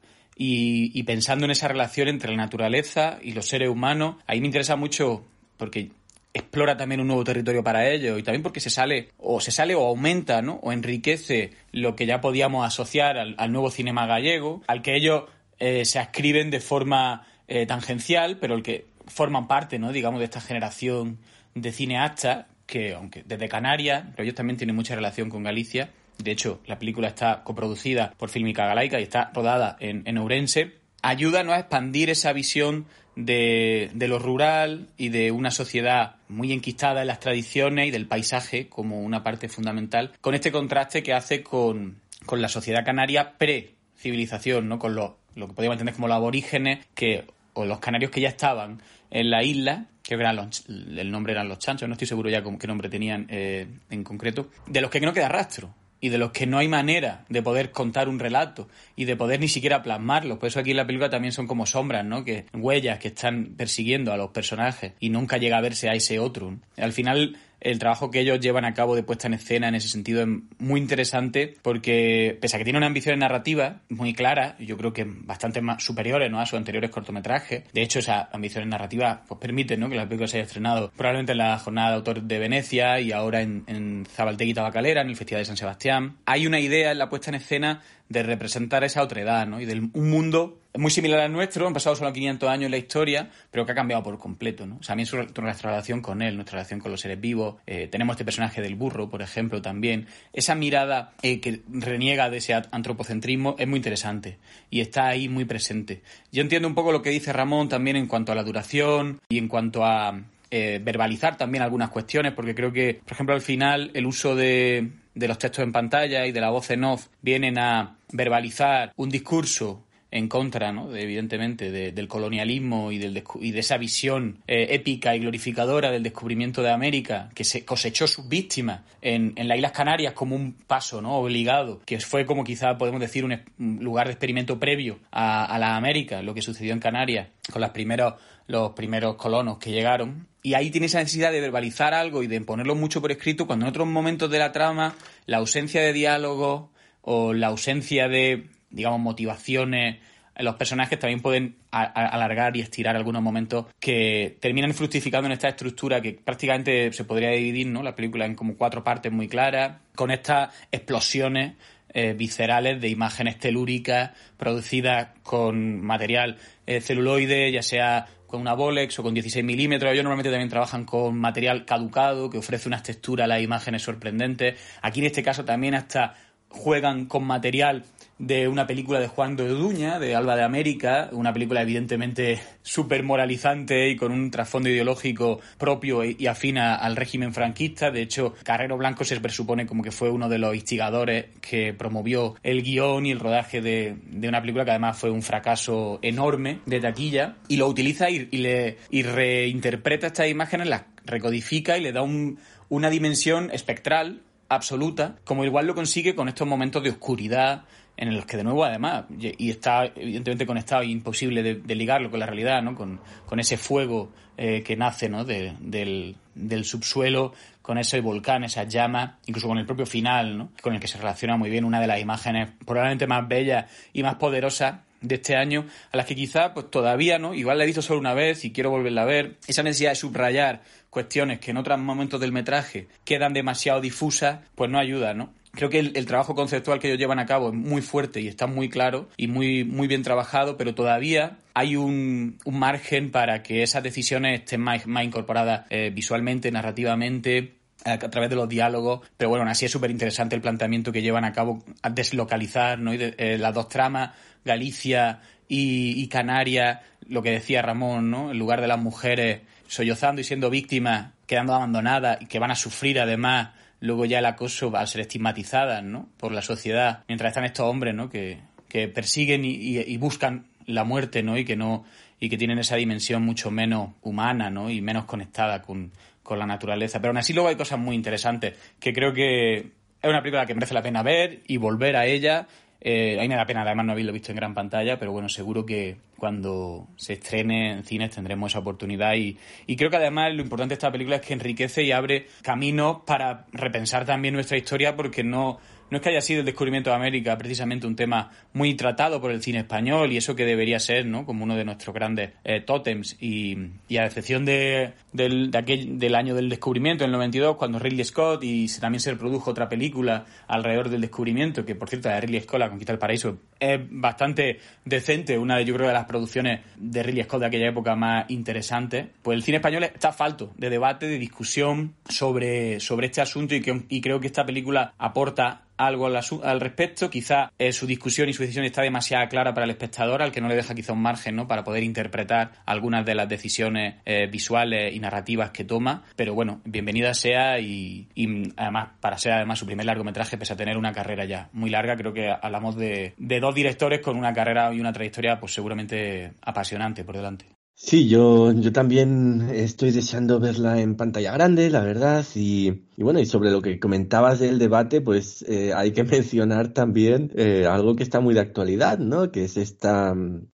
Speaker 4: y, pensando en esa relación entre la naturaleza y los seres humanos, ahí me interesa mucho porque explora también un nuevo territorio para ellos y también porque se sale o se sale o aumenta ¿no? o enriquece lo que ya podíamos asociar al, al nuevo cinema gallego al que ellos eh, se ascriben de forma eh, tangencial pero el que forman parte no digamos de esta generación de cineastas que aunque desde Canarias pero ellos también tienen mucha relación con Galicia de hecho la película está coproducida por Filmica Galaica y está rodada en, en Ourense. Ayúdanos a expandir esa visión de, de lo rural y de una sociedad muy enquistada en las tradiciones y del paisaje como una parte fundamental, con este contraste que hace con, con la sociedad canaria pre-civilización, ¿no? con lo, lo que podríamos entender como los aborígenes que, o los canarios que ya estaban en la isla, que eran los, el nombre eran los chanchos, no estoy seguro ya con qué nombre tenían eh, en concreto, de los que no queda rastro y de los que no hay manera de poder contar un relato y de poder ni siquiera plasmarlos. Por eso aquí en la película también son como sombras, ¿no? Que huellas que están persiguiendo a los personajes y nunca llega a verse a ese otro. Al final el trabajo que ellos llevan a cabo de puesta en escena en ese sentido es muy interesante porque pese a que tiene una ambición narrativa muy clara, yo creo que bastante más superiores a sus anteriores cortometrajes. De hecho, esas ambiciones narrativas pues permiten ¿no? que la película se haya estrenado probablemente en la jornada de autor de Venecia y ahora en, en Zabaltegui Tabacalera, en el Festival de San Sebastián. Hay una idea en la puesta en escena de representar esa otredad, ¿no? Y de un mundo muy similar al nuestro, han pasado solo 500 años en la historia, pero que ha cambiado por completo, ¿no? O sea, es nuestra relación con él, nuestra relación con los seres vivos. Eh, tenemos este personaje del burro, por ejemplo, también. Esa mirada eh, que reniega de ese antropocentrismo es muy interesante y está ahí muy presente. Yo entiendo un poco lo que dice Ramón también en cuanto a la duración y en cuanto a eh, verbalizar también algunas cuestiones, porque creo que, por ejemplo, al final el uso de, de los textos en pantalla y de la voz en off vienen a verbalizar un discurso en contra, ¿no? de, evidentemente, del colonialismo y, del y de esa visión eh, épica y glorificadora del descubrimiento de América, que se cosechó sus víctimas en, en las Islas Canarias como un paso ¿no? obligado, que fue como quizá podemos decir un, lugar de experimento previo a, a la América, lo que sucedió en Canarias con las primeros, los primeros colonos que llegaron. Y ahí tiene esa necesidad de verbalizar algo y de ponerlo mucho por escrito, cuando en otros momentos de la trama la ausencia de diálogo o la ausencia de, digamos, motivaciones en los personajes también pueden alargar y estirar algunos momentos que terminan fructificando en esta estructura que prácticamente se podría dividir, ¿no? La película en como cuatro partes muy claras, con estas explosiones eh, viscerales de imágenes telúricas producidas con material eh, celuloide, ya sea con una Bolex o con 16 milímetros. Ellos normalmente también trabajan con material caducado que ofrece unas texturas a las imágenes sorprendentes. Aquí en este caso también hasta juegan con material de una película de Juan de Duña, de Alba de América, una película evidentemente súper moralizante y con un trasfondo ideológico propio y afina al régimen franquista. De hecho, Carrero Blanco se presupone como que fue uno de los instigadores que promovió el guion y el rodaje de, una película que además fue un fracaso enorme de taquilla y lo utiliza y, le, y reinterpreta estas imágenes, las recodifica y le da una dimensión espectral absoluta, como igual lo consigue con estos momentos de oscuridad en los que de nuevo además, y está evidentemente conectado, imposible de, ligarlo con la realidad, ¿no? con, ese fuego eh, que nace ¿no? del, subsuelo, con ese volcán, esas llamas, incluso con el propio final, ¿no? con el que se relaciona muy bien una de las imágenes probablemente más bellas y más poderosas de este año, a las que quizá pues todavía, ¿no? Igual la he visto solo una vez y quiero volverla a ver. Esa necesidad de subrayar cuestiones que en otros momentos del metraje quedan demasiado difusas, pues no ayuda, ¿no? Creo que el, trabajo conceptual que ellos llevan a cabo es muy fuerte y está muy claro y muy, muy bien trabajado, pero todavía hay un, un margen para que esas decisiones estén más, incorporadas eh, visualmente, narrativamente, a través de los diálogos, pero bueno, así es súper interesante el planteamiento que llevan a cabo a deslocalizar ¿no? Eh, las dos tramas, Galicia y, y, Canarias, lo que decía Ramón, ¿no? en lugar de las mujeres sollozando y siendo víctimas, quedando abandonadas y que van a sufrir además luego ya el acoso va a ser estigmatizada ¿no? por la sociedad, mientras están estos hombres ¿no? que, que persiguen y, buscan la muerte ¿no? y que no y que tienen esa dimensión mucho menos humana ¿no? y menos conectada con, con la naturaleza. Pero aún así luego hay cosas muy interesantes que creo que es una película que merece la pena ver y volver a ella eh, a mí me da pena además no haberlo visto en gran pantalla, pero bueno, seguro que cuando se estrene en cines tendremos esa oportunidad y, y creo que además lo importante de esta película es que enriquece y abre caminos para repensar también nuestra historia porque no no es que haya sido el descubrimiento de América precisamente un tema muy tratado por el cine español y eso que debería ser, ¿no? Como uno de nuestros grandes eh, tótems y, a excepción de, del, año del descubrimiento, en el 92, cuando Ridley Scott y también se reprodujo otra película alrededor del descubrimiento, que por cierto la de Ridley Scott, La Conquista del Paraíso, es bastante decente, una de yo creo de las producciones de Ridley Scott de aquella época más interesantes, pues el cine español está falto de debate, de discusión sobre, sobre este asunto y, que, y creo que esta película aporta algo al, respecto. Quizá eh, su discusión y su decisión está demasiado clara para el espectador, al que no le deja quizá un margen ¿no? para poder interpretar algunas de las decisiones eh, visuales y narrativas que toma. Pero bueno, bienvenida sea y, además, para ser además su primer largometraje, pese a tener una carrera ya muy larga, creo que hablamos de dos directores con una carrera y una trayectoria pues seguramente apasionante por delante.
Speaker 2: Sí, yo, yo también estoy deseando verla en pantalla grande, la verdad. Y, y bueno, y sobre lo que comentabas del debate, pues eh, hay que [laughs] mencionar también eh, algo que está muy de actualidad, ¿no? Que es esta,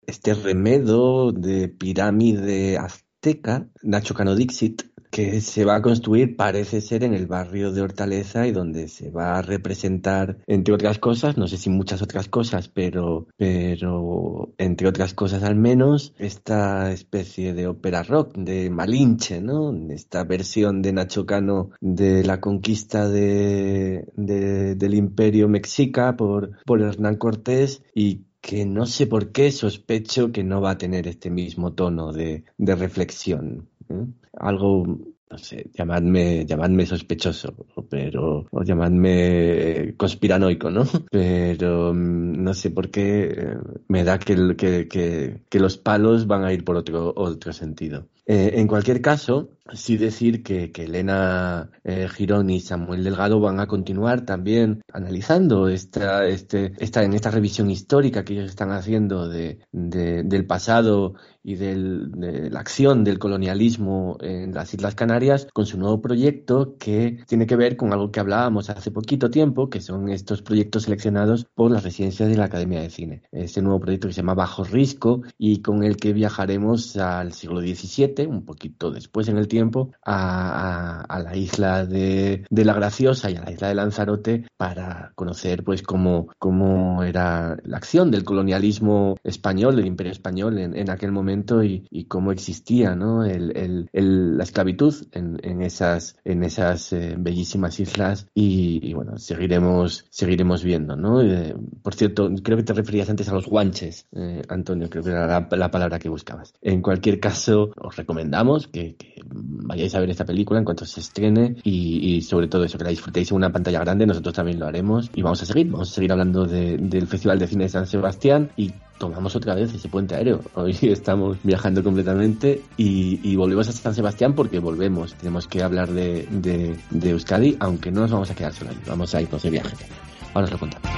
Speaker 2: este remedo de pirámide azteca, Nacho Cano Dixit, que se va a construir, parece ser, en el barrio de Hortaleza y donde se va a representar, entre otras cosas, no sé si muchas otras cosas, pero, pero entre otras cosas al menos, esta especie de ópera rock de Malinche, ¿no? Esta versión de Nacho Cano de la conquista de, del imperio mexica por, por Hernán Cortés y que no sé por qué sospecho que no va a tener este mismo tono de, reflexión. ¿eh? Algo, no sé, llamadme, llamadme sospechoso, pero, o llamadme conspiranoico, ¿no? [laughs] Pero mm, no sé por qué eh, me da que, los palos van a ir por otro, otro sentido. Eh, en cualquier caso, sí decir que, que Elena eh, Girón y Samuel Delgado van a continuar también analizando esta, este, esta, en esta revisión histórica que ellos están haciendo de, de- del pasado y del- de la acción del colonialismo en las Islas Canarias con su nuevo proyecto que tiene que ver con algo que hablábamos hace poquito tiempo, que son estos proyectos seleccionados por las residencias de la Academia de Cine. Este nuevo proyecto que se llama Bajo Risco y con el que viajaremos al siglo XVII, un poquito después en el tiempo, a, la isla de, La Graciosa y a la isla de Lanzarote para conocer pues cómo, cómo era la acción del colonialismo español, del imperio español en, aquel momento y, cómo existía ¿no? el, la esclavitud en, esas, en esas eh, bellísimas islas y, bueno, seguiremos, seguiremos viendo. ¿no? Eh, por cierto, creo que te referías antes a los guanches, eh, Antonio, creo que era la, la palabra que buscabas. En cualquier caso, os recomendamos que vayáis a ver esta película en cuanto se estrene y, sobre todo eso, que la disfrutéis en una pantalla grande, nosotros también lo haremos y vamos a seguir, vamos a seguir hablando de- del Festival de Cine de San Sebastián y tomamos otra vez ese puente aéreo. Hoy [laughs] estamos viajando completamente y, y volvemos a San Sebastián porque volvemos. Tenemos que hablar de, de, de Euskadi, aunque no nos vamos a quedar solo ahí, vamos a irnos de viaje. Ahora os lo contamos.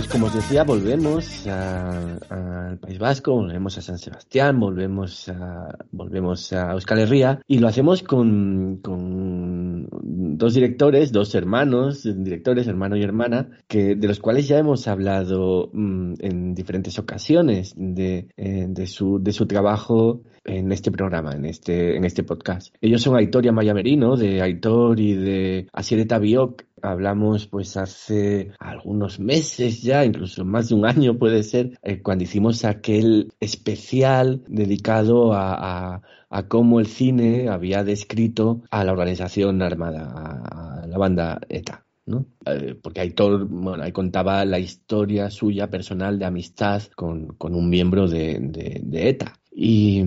Speaker 2: Pues como os decía, volvemos al País Vasco, volvemos a San Sebastián, volvemos a, volvemos a Euskal Herria y lo hacemos con, con dos directores, dos hermanos, directores, hermano y hermana, que, de los cuales ya hemos hablado mm, en diferentes ocasiones de, eh, de, su, de su trabajo en este programa, en este, en este podcast. Ellos son Aitor y Amaya Merino, de Aitor y de Asier Biok, hablamos pues hace algunos meses ya, incluso más de un año puede ser, eh, cuando hicimos aquel especial dedicado a, a- cómo el cine había descrito a la organización armada, a, la banda ETA. ¿no? Eh, porque Aitor, bueno, ahí contaba la historia suya personal de amistad con, con un miembro de- de ETA. Y,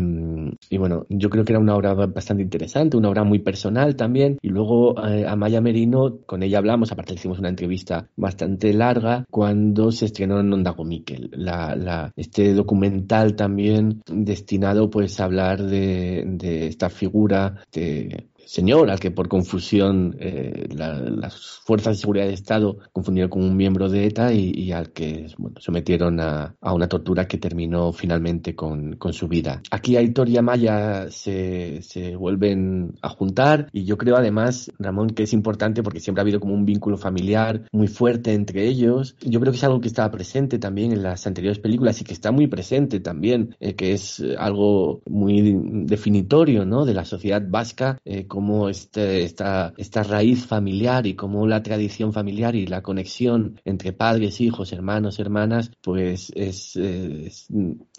Speaker 2: bueno, yo creo que era una obra bastante interesante, una obra muy personal también. Y luego eh, Amaya Merino, con ella hablamos, aparte le hicimos una entrevista bastante larga cuando se estrenó en Ondago Miquel, la, la, este documental también destinado pues a hablar de, de esta figura de señor al que por confusión eh, la- las fuerzas de seguridad de Estado confundieron con un miembro de ETA y, y al que sometieron a, una tortura que terminó finalmente con, su vida. Aquí Aitor y Amaya se, vuelven a juntar y yo creo además, Ramón, que es importante porque siempre ha habido como un vínculo familiar muy fuerte entre ellos. Yo creo que es algo que estaba presente también en las anteriores películas y que está muy presente también, eh, que es algo muy definitorio ¿no? de la sociedad vasca, eh, como este, esta, esta raíz familiar y como la tradición familiar y la conexión entre padres, hijos, hermanos, hermanas, pues es, eh, es-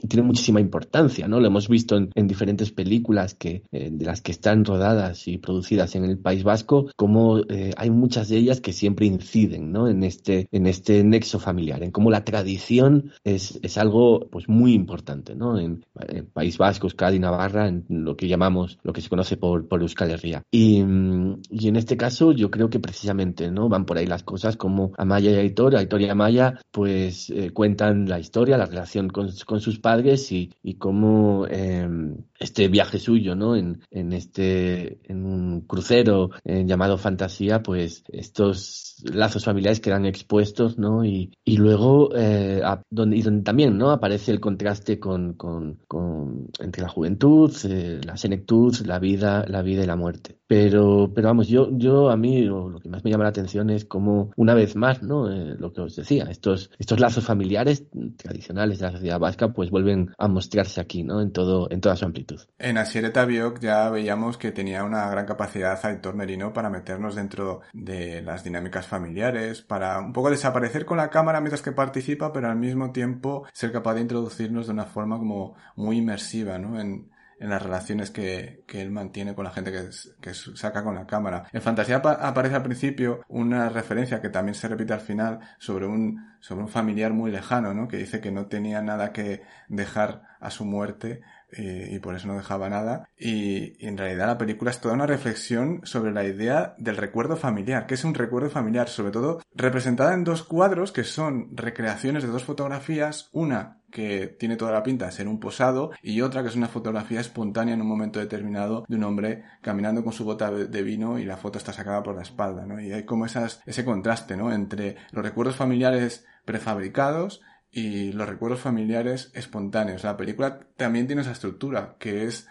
Speaker 2: tiene muchísima importancia, ¿no? Lo hemos visto en, en diferentes películas que, eh, de las que están rodadas y producidas en el País Vasco, como eh, hay muchas de ellas que siempre inciden, ¿no? En este, en este nexo familiar, en cómo la tradición es, es algo pues muy importante, ¿no? En, en País Vasco, Euskadi, Navarra, en lo que llamamos, lo que se conoce por, por Euskal Herria. Y, mm, y en este caso yo creo que precisamente, ¿no? Van por ahí las cosas como Amaya y Aitor, Aitor y Amaya, pues eh, cuentan la historia, la relación con, con sus padres y, y cómo eh, este viaje suyo, ¿no? En, en este, en un crucero eh, llamado Fantasía, pues estos lazos familiares quedan expuestos, ¿no? Y, y luego, eh, donde, y donde también, ¿no? Aparece el contraste con, con, entre la juventud, la senectud, la vida, la vida y la muerte Pero, pero vamos, yo, yo a mí lo, que más me llama la atención es cómo, una vez más, ¿no? Eh, lo que os decía, estos, estos lazos familiares tradicionales de la sociedad vasca, pues vuelven a mostrarse aquí, ¿no? En todo, en toda su amplitud.
Speaker 3: En Asier Tabiok ya veíamos que tenía una gran capacidad Aitor Merino para meternos dentro de las dinámicas familiares, para un poco desaparecer con la cámara mientras que participa, pero al mismo tiempo ser capaz de introducirnos de una forma como muy inmersiva, ¿no? En, en las relaciones que, que, él mantiene con la gente que, que, saca con la cámara. En Fantasía aparece al principio una referencia que también se repite al final sobre un, sobre un familiar muy lejano, ¿no? Que dice que no tenía nada que dejar a su muerte eh, y por eso no dejaba nada. Y, en realidad la película es toda una reflexión sobre la idea del recuerdo familiar, que es un recuerdo familiar, sobre todo representada en dos cuadros que son recreaciones de dos fotografías, una que tiene toda la pinta de ser un posado y otra que es una fotografía espontánea en un momento determinado de un hombre caminando con su bota de vino y la foto está sacada por la espalda. Y hay como ese contraste, ¿no? Entre los recuerdos familiares prefabricados y los recuerdos familiares espontáneos. La película también tiene esa estructura, que es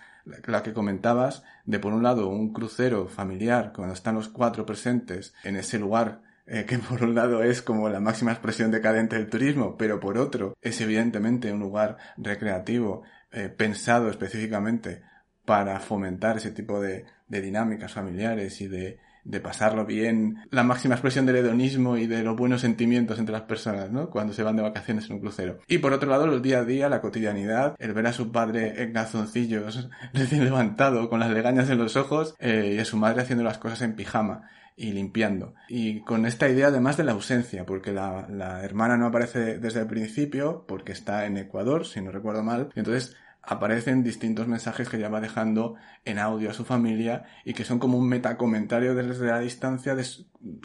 Speaker 3: la que comentabas, de por un lado un crucero familiar, cuando están los cuatro presentes en ese lugar eh, que [laughs] por un lado es como la máxima expresión decadente del turismo, pero por otro es evidentemente un lugar recreativo eh, pensado específicamente para fomentar ese tipo de, de dinámicas familiares y de, de pasarlo bien, la máxima expresión del hedonismo y de los buenos sentimientos entre las personas, ¿no? Cuando se van de vacaciones en un crucero. Y por otro lado, el día a día, la cotidianidad, el ver a su padre en calzoncillos, [laughs] recién levantado, con las legañas en los ojos, eh, y a su madre haciendo las cosas en pijama y limpiando. Y con esta idea además de la ausencia, porque la, la, hermana no aparece desde el principio, porque está en Ecuador, si no recuerdo mal, entonces aparecen distintos mensajes que ya va dejando en audio a su familia y que son como un metacomentario desde la distancia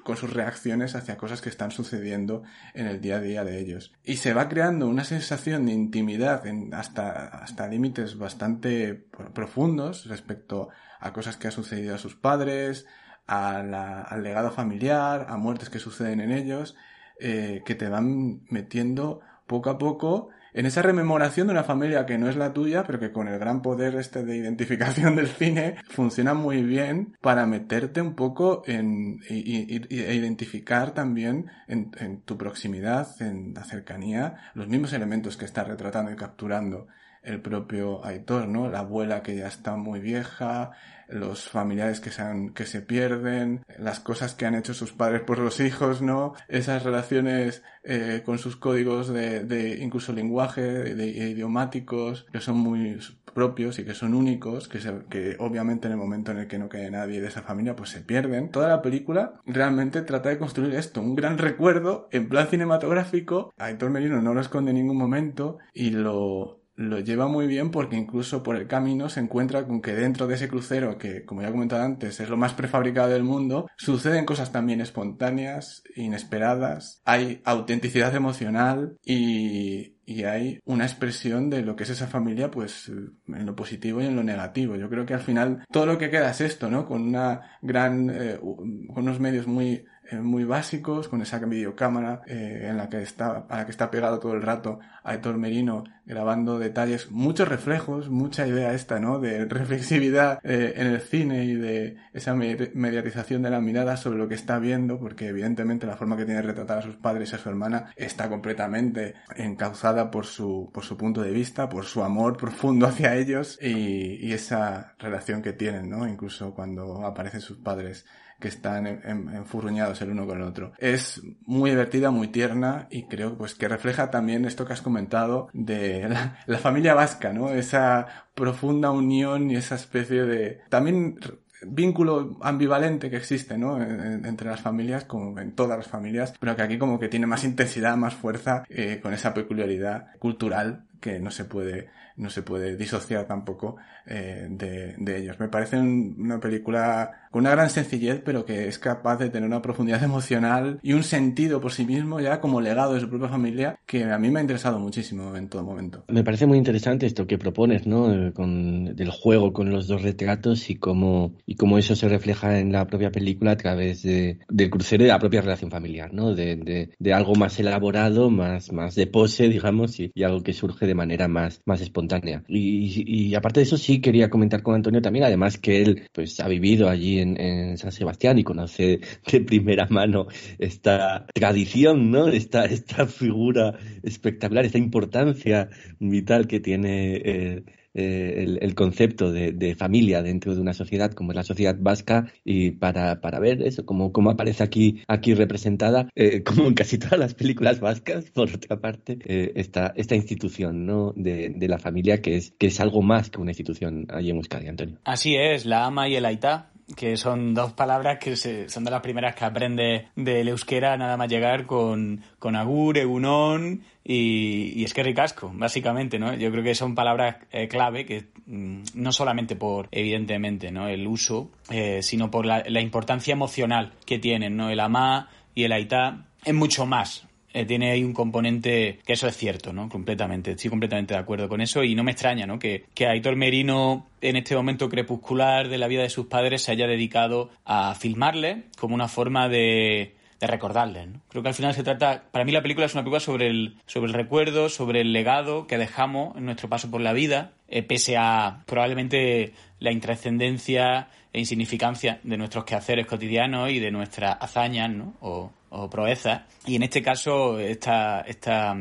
Speaker 3: con sus reacciones hacia cosas que están sucediendo en el día a día de ellos. Y se va creando una sensación de intimidad hasta, hasta límites bastante profundos respecto a cosas que ha sucedido a sus padres, a la, al legado familiar, a muertes que suceden en ellos, eh, que te van metiendo poco a poco en esa rememoración de una familia que no es la tuya, pero que con el gran poder este de identificación [laughs] del cine funciona muy bien para meterte un poco en e identificar también en, en tu proximidad, en la cercanía, los mismos elementos que está retratando y capturando el propio Aitor, ¿no? La abuela que ya está muy vieja, los familiares que se, han, que se pierden, las cosas que han hecho sus padres por los hijos, ¿no? Esas relaciones eh, con sus códigos de, de incluso lenguaje, de, idiomáticos, que son muy propios y que son únicos, que, se, que obviamente en el momento en el que no quede nadie de esa familia, pues se pierden. Toda la película realmente trata de construir esto, un gran recuerdo en plan cinematográfico. Aitor Merino no lo esconde en ningún momento y lo, lo lleva muy bien porque incluso por el camino se encuentra con que dentro de ese crucero, que como ya he comentado antes es lo más prefabricado del mundo, suceden cosas también espontáneas, inesperadas, hay autenticidad emocional y, y hay una expresión de lo que es esa familia, pues en lo positivo y en lo negativo. Yo creo que al final todo lo que queda es esto, ¿no? Con una gran, eh, con unos medios muy muy básicos, con esa videocámara eh, en la que está, a la que está pegado todo el rato a Héctor Merino grabando detalles, muchos reflejos, mucha idea esta, ¿no? De reflexividad eh, en el cine y de esa mediatización de la mirada sobre lo que está viendo, porque evidentemente la forma que tiene de retratar a sus padres y a su hermana está completamente encauzada por su, por su punto de vista, por su amor profundo hacia ellos y, y esa relación que tienen, ¿no? Incluso cuando aparecen sus padres que están enfurruñados el uno con el otro. Es muy divertida, muy tierna y creo pues que refleja también esto que has comentado de [laughs] la, familia vasca, ¿no? Esa profunda unión y esa especie de también vínculo ambivalente que existe, ¿no? entre las familias, como en todas las familias, pero que aquí como que tiene más intensidad, más fuerza, eh, con esa peculiaridad cultural que no se puede no se puede disociar tampoco eh, de, de, ellos. Me parece una película con una gran sencillez, pero que es capaz de tener una profundidad emocional y un sentido por sí mismo ya como legado de su propia familia que a mí me ha interesado muchísimo en todo momento.
Speaker 2: Me parece muy interesante esto que propones, ¿no? Eh, con, del juego con los dos retratos y cómo, y cómo eso se refleja en la propia película a través de, del crucero y de la propia relación familiar, ¿no? De, de, de, algo más elaborado, más, más de pose, digamos, y, y algo que surge de manera más, más espontánea. Y, aparte de eso, sí quería comentar con Antonio también, además que él pues ha vivido allí en, San Sebastián y conoce de primera mano esta tradición, ¿no? Esta, esta figura espectacular, esta importancia vital que tiene eh, eh, el, concepto de, familia dentro de una sociedad como es la sociedad vasca y para, para ver eso, como, como aparece aquí, aquí representada, eh, como en casi todas las películas vascas, por otra parte, esta, esta institución ¿no? de, la familia que es, que es algo más que una institución allí en Euskadi, Antonio.
Speaker 4: Así es, la ama y el aitá que son dos palabras que son de las primeras que aprende del euskera nada más llegar con, con agur, egunon y, y es que ricasco, básicamente, ¿no? Yo creo que son palabras eh, clave que mm, no solamente por, evidentemente, ¿no? El uso, eh, sino por la, la, importancia emocional que tienen, ¿no? El amá y el aitá es mucho más eh, tiene ahí un componente que eso es cierto, ¿no? Completamente. Estoy completamente de acuerdo con eso y no me extraña, ¿no? Que, que Aitor Merino en este momento crepuscular de la vida de sus padres se haya dedicado a filmarle como una forma de, de recordarle. ¿no? Creo que al final se trata, para mí la película es una película sobre el, sobre el recuerdo, sobre el legado que dejamos en nuestro paso por la vida, eh, pese a probablemente la intrascendencia e insignificancia de nuestros quehaceres cotidianos y de nuestras hazañas ¿no? o, o proezas. Y en este caso, esta, esta,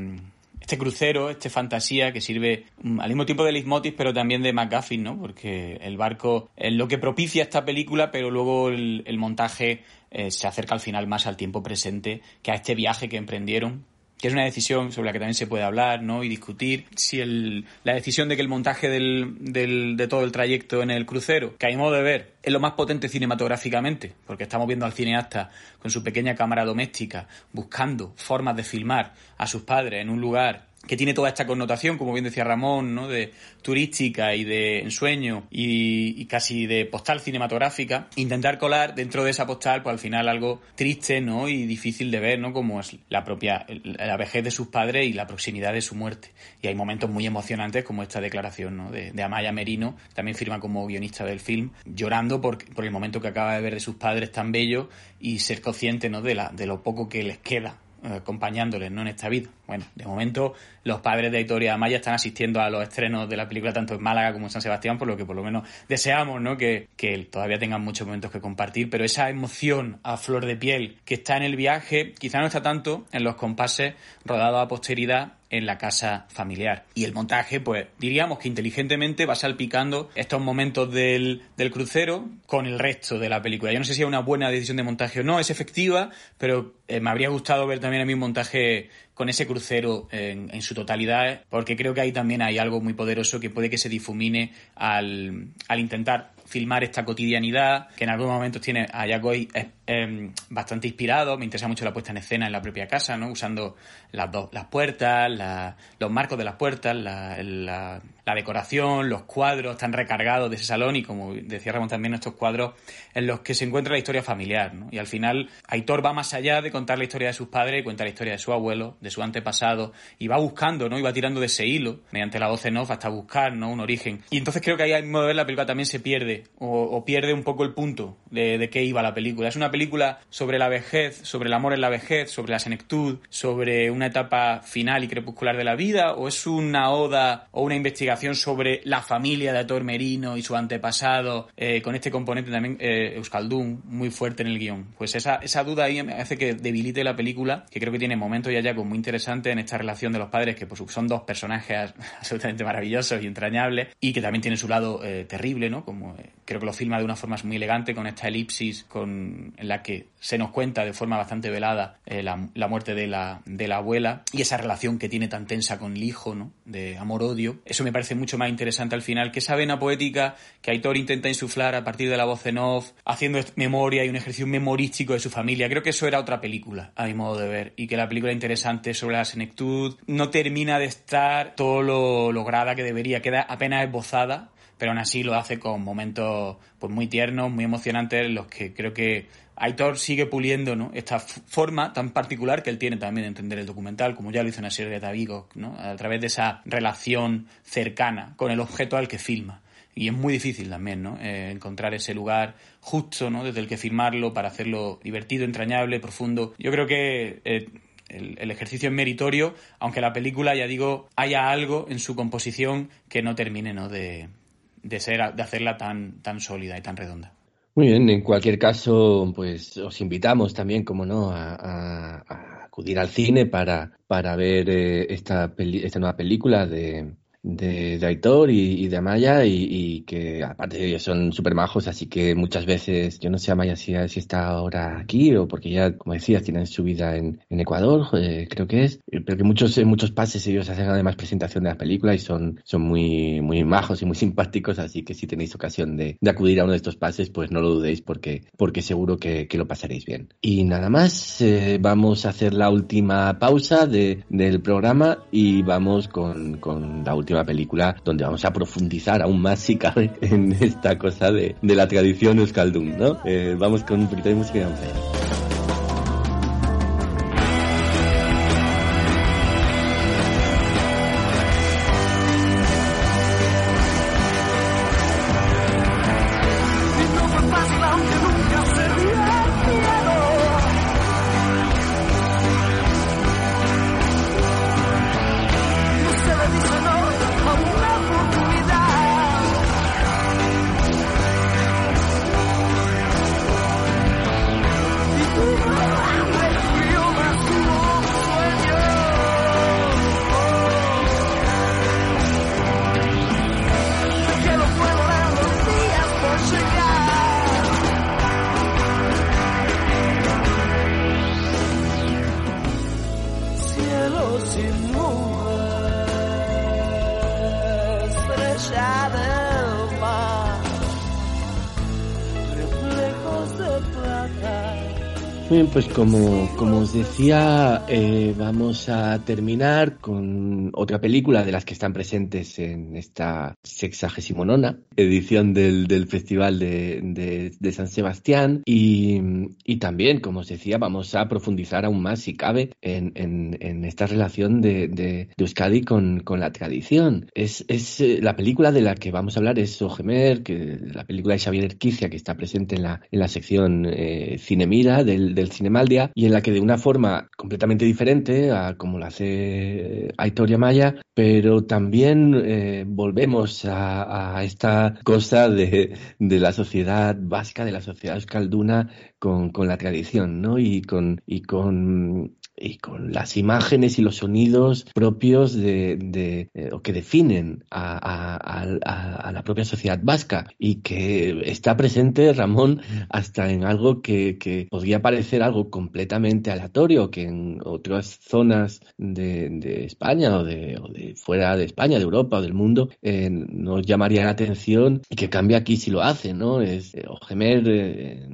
Speaker 4: este crucero, este fantasía que sirve mm, al mismo tiempo de leitmotiv, pero también de McGuffin, ¿no? Porque el barco es lo que propicia esta película, pero luego el, el montaje eh, se acerca al final más al tiempo presente que a este viaje que emprendieron que es una decisión sobre la que también se puede hablar ¿no? y discutir, si el, la decisión de que el montaje del, del, de todo el trayecto en el crucero, que a mi modo de ver es lo más potente cinematográficamente, porque estamos viendo al cineasta con su pequeña cámara doméstica buscando formas de filmar a sus padres en un lugar que tiene toda esta connotación, como bien decía Ramón, ¿no? de turística y de ensueño y, casi de postal cinematográfica, intentar colar dentro de esa postal, pues al final algo triste ¿no? y difícil de ver, ¿no? como es la propia la vejez de sus padres y la proximidad de su muerte. Y hay momentos muy emocionantes como esta declaración ¿no? de, Amaya Merino, también firma como guionista del film, llorando por, por el momento que acaba de ver de sus padres tan bellos y ser consciente ¿no? de, la, de lo poco que les queda eh, acompañándoles ¿no? en esta vida. Bueno, de momento los padres de Victoria Amaya están asistiendo a los estrenos de la película tanto en Málaga como en San Sebastián, por lo que por lo menos deseamos ¿no? que, que todavía tengan muchos momentos que compartir, pero esa emoción a flor de piel que está en el viaje quizá no está tanto en los compases rodados a posteridad en la casa familiar. Y el montaje, pues diríamos que inteligentemente va salpicando estos momentos del, del, crucero con el resto de la película. Yo no sé si es una buena decisión de montaje o no, es efectiva, pero eh, me habría gustado ver también a mí un montaje con ese crucero en, en, su totalidad, porque creo que ahí también hay algo muy poderoso que puede que se difumine al, al intentar filmar esta cotidianidad, que en algunos momentos tiene a Yagoy eh, bastante inspirado. Me interesa mucho la puesta en escena en la propia casa, ¿no? Usando las, dos, las puertas, la, los marcos de las puertas, la, decoración, los cuadros están recargados de ese salón y, como decía Ramón, también estos cuadros en los que se encuentra la historia familiar, ¿no? Y al final, Aitor va más allá de contar la historia de sus padres, cuenta la historia de su abuelo, de su antepasado, y va buscando, ¿no? Y va tirando de ese hilo, mediante la voz en off, hasta buscar, ¿no? Un origen. Y entonces creo que ahí, al modo de ver, la película también se pierde o, pierde un poco el punto de, qué iba la película. Es una película sobre la vejez, sobre el amor en la vejez, sobre la senectud, sobre una etapa final y crepuscular de la vida, o es una oda o una investigación sobre la familia de Ator Merino y su antepasado, eh, con este componente también eh, muy fuerte en el guion. Pues esa, esa duda ahí me hace que debilite la película, que creo que tiene momentos ya ya muy interesantes en esta relación de los padres, que pues, son dos personajes [laughs] absolutamente maravillosos y entrañables, y que también tiene su lado eh, terrible, ¿no? Como creo que lo filma de una forma muy elegante con esta elipsis con, en la que se nos cuenta de forma bastante velada eh, la, la, muerte de la, de la abuela y esa relación que tiene tan tensa con el hijo, ¿no? De amor-odio. Eso me parece mucho más interesante al final que esa vena poética que Aitor intenta insuflar a partir de la voz en off, haciendo memoria y un ejercicio memorístico de su familia. Creo que eso era otra película, a mi modo de ver, y que la película interesante sobre la senectud no termina de estar todo lo lograda que debería, queda apenas esbozada pero aún así lo hace con momentos pues muy tiernos, muy emocionantes, en los que creo que Aitor sigue puliendo ¿no? esta forma tan particular que él tiene también de entender el documental, como ya lo hizo en la serie de Tavigo, ¿no? a través de esa relación cercana con el objeto al que filma. Y es muy difícil también, ¿no? Eh, encontrar ese lugar justo, ¿no? Desde el que filmarlo para hacerlo divertido, entrañable, profundo. Yo creo que eh, el, el ejercicio es meritorio, aunque la película, ya digo, haya algo en su composición que no termine ¿no? De, de, ser, de hacerla tan, tan sólida y tan redonda.
Speaker 2: Muy bien, en cualquier caso, pues os invitamos también, como no, a, a- acudir al cine para, para ver eh, esta, peli- esta nueva película de, de, de Aitor y, de Amaya y, y que aparte ellos son súper majos, así que muchas veces, yo no sé Amaya si, si está ahora aquí o porque ya, como decías, tienen su vida en, Ecuador, eh, creo que es, eh, pero que muchos, en muchos pases ellos hacen además presentación de la película y son, son muy, muy majos y muy [laughs] simpáticos, así que si tenéis ocasión de, acudir a uno de estos pases, pues no lo dudéis porque, porque seguro que, lo pasaréis bien. Y nada más, eh, vamos a hacer la última pausa de, del programa y vamos con, con la última película donde vamos a profundizar aún más si cabe en esta cosa de, de la tradición euskaldun, ¿no? Eh, vamos con un poquito de música. Pues como, como os decía, eh, vamos a terminar con otra película de las que están presentes en esta sexagésimo nona edición del, Festival de, San Sebastián y, y también, como os decía, vamos a profundizar aún más, si cabe, en, esta relación de, de- Euskadi con, la tradición. Es eh, la película de la que vamos a hablar es Ojemer, que la película de Xavier Erquicia, que está presente en la, en la sección eh, Cinemira del, del Cinemaldia, y en la que de una forma completamente diferente a como lo hace Aitor Maya, pero también eh, volvemos a, a esta cosa de, de la sociedad vasca, de la sociedad euskalduna con, con la tradición, ¿no? Y con, y con y con las imágenes y los sonidos propios de, eh, o que definen a, la propia sociedad vasca y que está presente Ramón hasta en algo que, que podría parecer algo completamente aleatorio que en otras zonas de, España o de, o de fuera de España, de Europa o del mundo eh, nos llamaría la atención y que cambia aquí si lo hace, ¿no? Es eh, eh,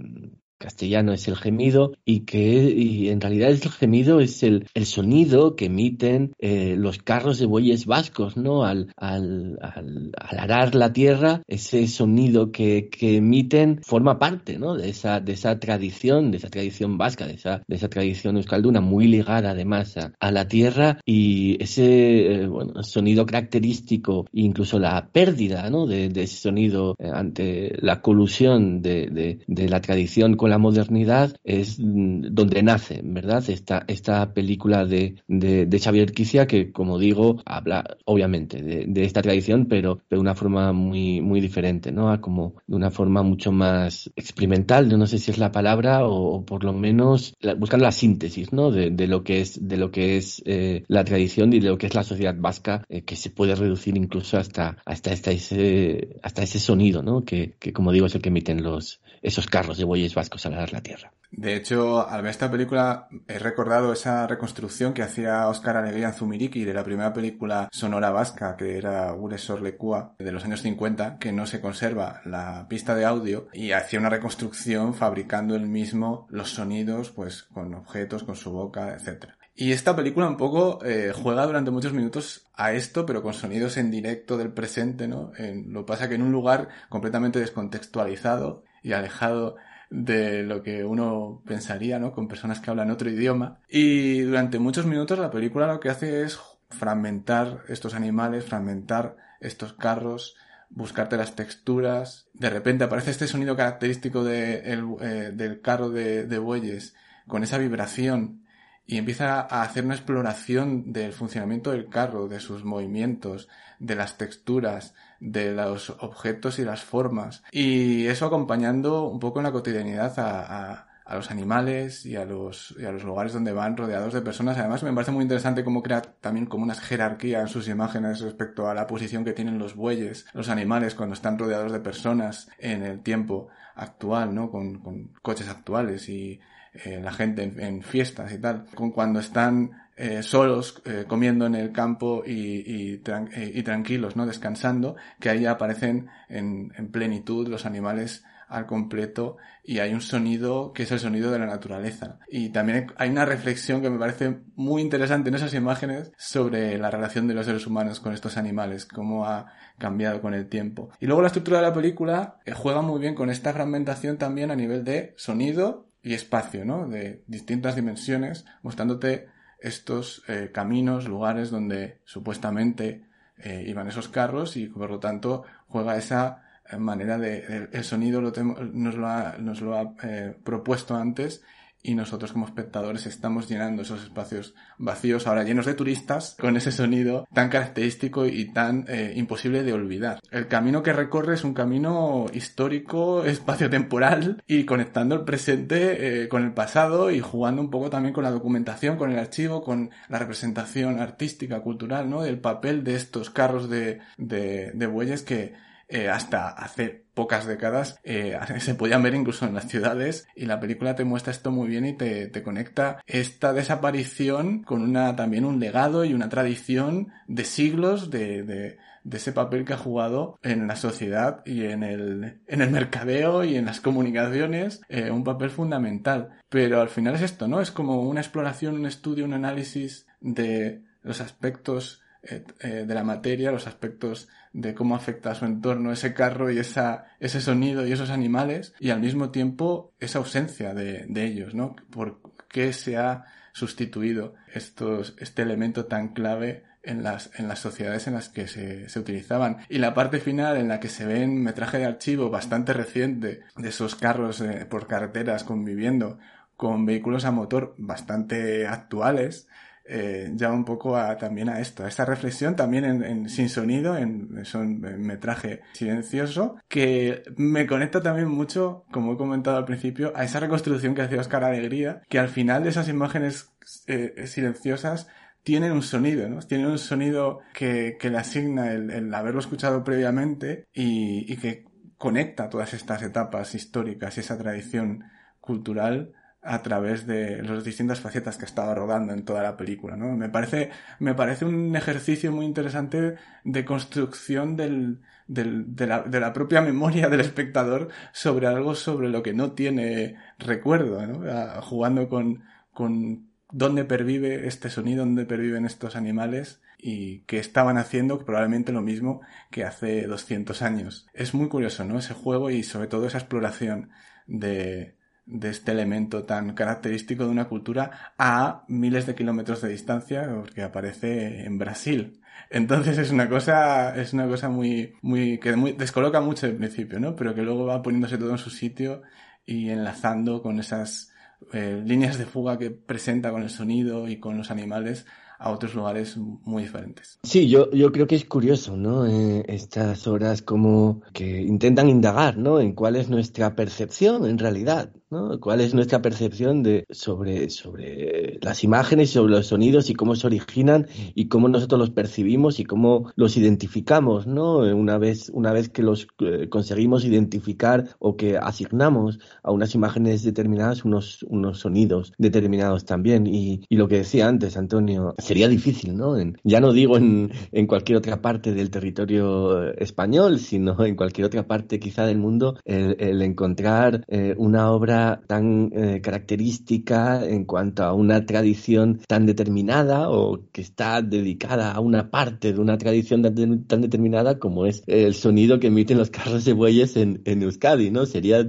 Speaker 2: castellano es el gemido y que en realidad el gemido es el, el sonido que emiten eh, los carros de bueyes vascos, ¿no? Al, al, al, al arar la tierra, ese sonido que, que emiten forma parte, ¿no? De esa, de esa tradición, de esa tradición vasca, de esa, de esa tradición euskalduna muy ligada además a, a la tierra y ese eh, bueno, sonido característico, incluso la pérdida, ¿no? De, de ese sonido eh, ante la colusión de, de, de la tradición con la modernidad es mm, donde nace, ¿verdad? Esta, esta película de, de, Xavier Quicia que, como digo, habla obviamente de, de esta tradición, pero de una forma muy, muy diferente, ¿no? A como de una forma mucho más experimental, no sé si es la palabra, o, o por lo menos la- buscando la síntesis, ¿no? De, de lo que es, de lo que es eh, la tradición y de lo que es la sociedad vasca, eh, que se puede reducir incluso hasta, hasta, hasta ese, hasta ese sonido, ¿no? Que, que como digo es el que emiten los, esos carros de bueyes vascos al arar la tierra.
Speaker 3: De hecho, al ver esta película he recordado esa reconstrucción que hacía Óscar Alegría Zumiriki de la primera película sonora vasca que era Gure Sorlekua de los años 50, que no se conserva la pista de audio y hacía una reconstrucción fabricando él mismo los sonidos pues con objetos, con su boca, etcétera. Y esta película un poco eh, juega durante muchos minutos a esto, pero con sonidos en directo del presente, ¿no? En- lo pasa que en un lugar completamente descontextualizado y alejado de lo que uno pensaría, ¿no? Con personas que hablan otro idioma. Y durante muchos minutos la película lo que hace es fragmentar estos animales, fragmentar estos carros, buscarte las texturas. De repente aparece este sonido característico eh, del carro de, de bueyes con esa vibración y empieza a hacer una exploración del funcionamiento del carro, de sus movimientos, de las texturas, de los objetos y las formas. Y eso acompañando un poco en la cotidianidad a, a, los animales y a los, y a los lugares donde van rodeados de personas. Además, me parece muy interesante cómo crea también como una jerarquía en sus imágenes respecto a la posición que tienen los bueyes, los animales cuando están rodeados de personas en el tiempo actual, ¿no? Con, con coches actuales y eh, la gente en, fiestas y tal, con cuando están eh, solos eh, comiendo en el campo y, y, tranquilos, ¿no? Descansando, que ahí aparecen en, en, plenitud los animales al completo y hay un sonido que es el sonido de la naturaleza. Y también hay una reflexión que me parece muy interesante en esas imágenes sobre la relación de los seres humanos con estos animales, cómo ha cambiado con el tiempo. Y luego la estructura de la película juega muy bien con esta fragmentación también a nivel de sonido y espacio, ¿no? De distintas dimensiones, mostrándote estos eh, caminos, lugares donde supuestamente eh, iban esos carros y por lo tanto juega esa eh, manera de el, sonido lo nos lo ha, nos lo ha propuesto antes y nosotros como espectadores estamos llenando esos espacios vacíos, ahora llenos de turistas, con ese sonido tan característico y tan eh, imposible de olvidar. El camino que recorre es un camino histórico, espacio-temporal y conectando el presente eh, con el pasado y jugando un poco también con la documentación, con el archivo, con la representación artística, cultural, ¿no? Del papel de estos carros de, de, de bueyes que eh, hasta hace pocas décadas eh, [laughs] se podían ver incluso en las ciudades y la película te muestra esto muy bien y te, te, conecta esta desaparición con una también un legado y una tradición de siglos de, de, ese papel que ha jugado en la sociedad y en el, en el mercadeo y en las comunicaciones, eh, un papel fundamental. Pero al final es esto, ¿no? Es como una exploración, un estudio, un análisis de los aspectos eh, de la materia, los aspectos de cómo afecta a su entorno ese carro y esa, ese sonido y esos animales, y al mismo tiempo esa ausencia de, de ellos, ¿no? ¿Por qué se ha sustituido estos, este elemento tan clave en las, en las sociedades en las que se, se utilizaban. Y la parte final en la que se ve en metraje de archivo bastante reciente de esos carros eh, por carreteras conviviendo con vehículos a motor bastante actuales, eh, ya un poco a, también a esto, a esta reflexión también en, sin sonido, en, son, metraje silencioso, que me conecta también mucho, como he comentado al principio, a esa reconstrucción que hacía Oscar Alegría, que al final de esas imágenes eh, silenciosas tienen un sonido, ¿no? Tienen un sonido que, le asigna el, el haberlo escuchado previamente y, y que conecta todas estas etapas históricas y esa tradición cultural a través de las distintas facetas que estaba rodando en toda la película, ¿no? Me parece, me parece un ejercicio muy interesante de construcción del, del, de, la, de la propia memoria del espectador sobre algo sobre lo que no tiene recuerdo, ¿no? Jugando con, con dónde pervive este sonido, dónde perviven estos animales y que estaban haciendo probablemente lo mismo que hace 200 años. Es muy curioso, ¿no? Ese juego y sobre todo esa exploración de, de este elemento tan característico de una cultura a miles de kilómetros de distancia porque aparece en Brasil. Entonces es una cosa, es una cosa muy, muy, que descoloca mucho el principio, ¿no? Pero que luego va poniéndose todo en su sitio y enlazando con esas eh, líneas de fuga que presenta con el sonido y con los animales a otros lugares muy diferentes.
Speaker 2: Sí, yo, yo creo que es curioso, ¿no? Eh, estas obras como que intentan indagar, ¿no? En cuál es nuestra percepción en realidad, ¿Cuál es nuestra percepción de, sobre, sobre las imágenes, sobre los sonidos y cómo se originan y cómo nosotros los percibimos y cómo los identificamos, ¿no? Una vez, una vez que los eh, conseguimos identificar o que asignamos a unas imágenes determinadas unos, unos sonidos determinados también. Y, y lo que decía antes, Antonio, sería difícil, ¿no? En, ya no digo en, en cualquier otra parte del territorio español, sino en cualquier otra parte quizá del mundo, el, el encontrar eh, una obra tan eh, característica en cuanto a una tradición tan determinada o que está dedicada a una parte de una tradición tan, tan determinada como es el sonido que emiten los carros de bueyes en, en Euskadi, ¿no? Sería,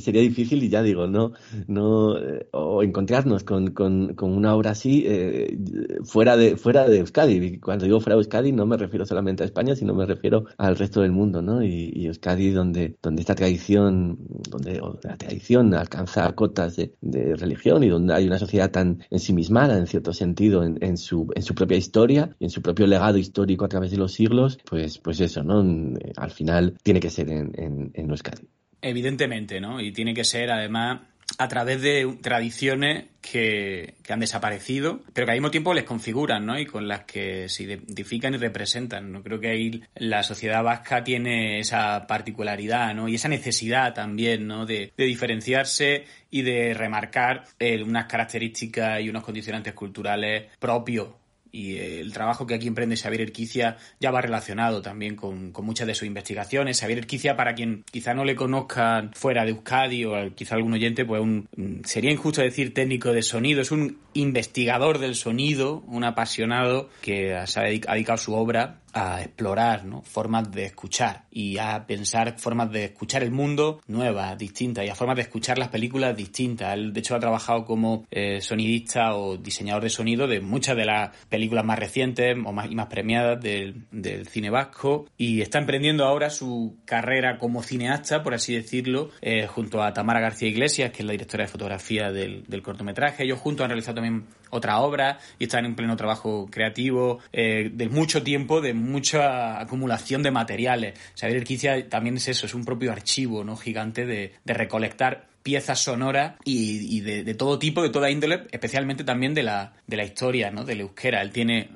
Speaker 2: sería difícil y ya digo, no, no, eh, o encontrarnos con, con, con una obra así eh, fuera de, fuera de Euskadi. Cuando digo fuera de Euskadi no me refiero solamente a España, sino me refiero al resto del mundo, ¿no? Y, y Euskadi donde, donde esta tradición, donde la tradición al alcanza cotas de, religión y donde hay una sociedad tan ensimismada, en cierto sentido, en, su, en su propia historia y en su propio legado histórico a través de los siglos, pues, pues eso, ¿no? Al final tiene que ser en, en, en Euskadi.
Speaker 4: Evidentemente, ¿no? Y tiene que ser, además, a través de tradiciones que, que, han desaparecido, pero que al mismo tiempo les configuran, ¿no? Y con las que se identifican y representan. ¿no? Creo que ahí la sociedad vasca tiene esa particularidad, ¿no? Y esa necesidad también, ¿no? De, diferenciarse y de remarcar eh, unas características y unos condicionantes culturales propios y el trabajo que aquí emprende Xavier Erquicia ya va relacionado también con, muchas de sus investigaciones. Xavier Erquicia, para quien quizá no le conozcan fuera de Euskadi o quizá algún oyente, pues un, sería injusto decir técnico de sonido, es un investigador del sonido, un apasionado que ha dedicado su obra a explorar formas de escuchar y a pensar formas de escuchar el mundo nuevas, distintas y a formas de escuchar las películas distintas. Él, de hecho, ha trabajado como eh, sonidista o diseñador de sonido de muchas de las películas más recientes o más, y más premiadas del, del cine vasco y está emprendiendo ahora su carrera como cineasta, por así decirlo, eh, junto a Tamara García Iglesias, que es la directora de fotografía del, del cortometraje. Ellos juntos han realizado también otra obra y están en pleno trabajo creativo eh, de mucho tiempo, de mucha acumulación de materiales. Xavier Erquicia también es eso, es un propio archivo no gigante de, de recolectar piezas sonoras y, de, todo tipo, de toda índole, especialmente también de la, de la historia, ¿no? Del euskera. Él tiene,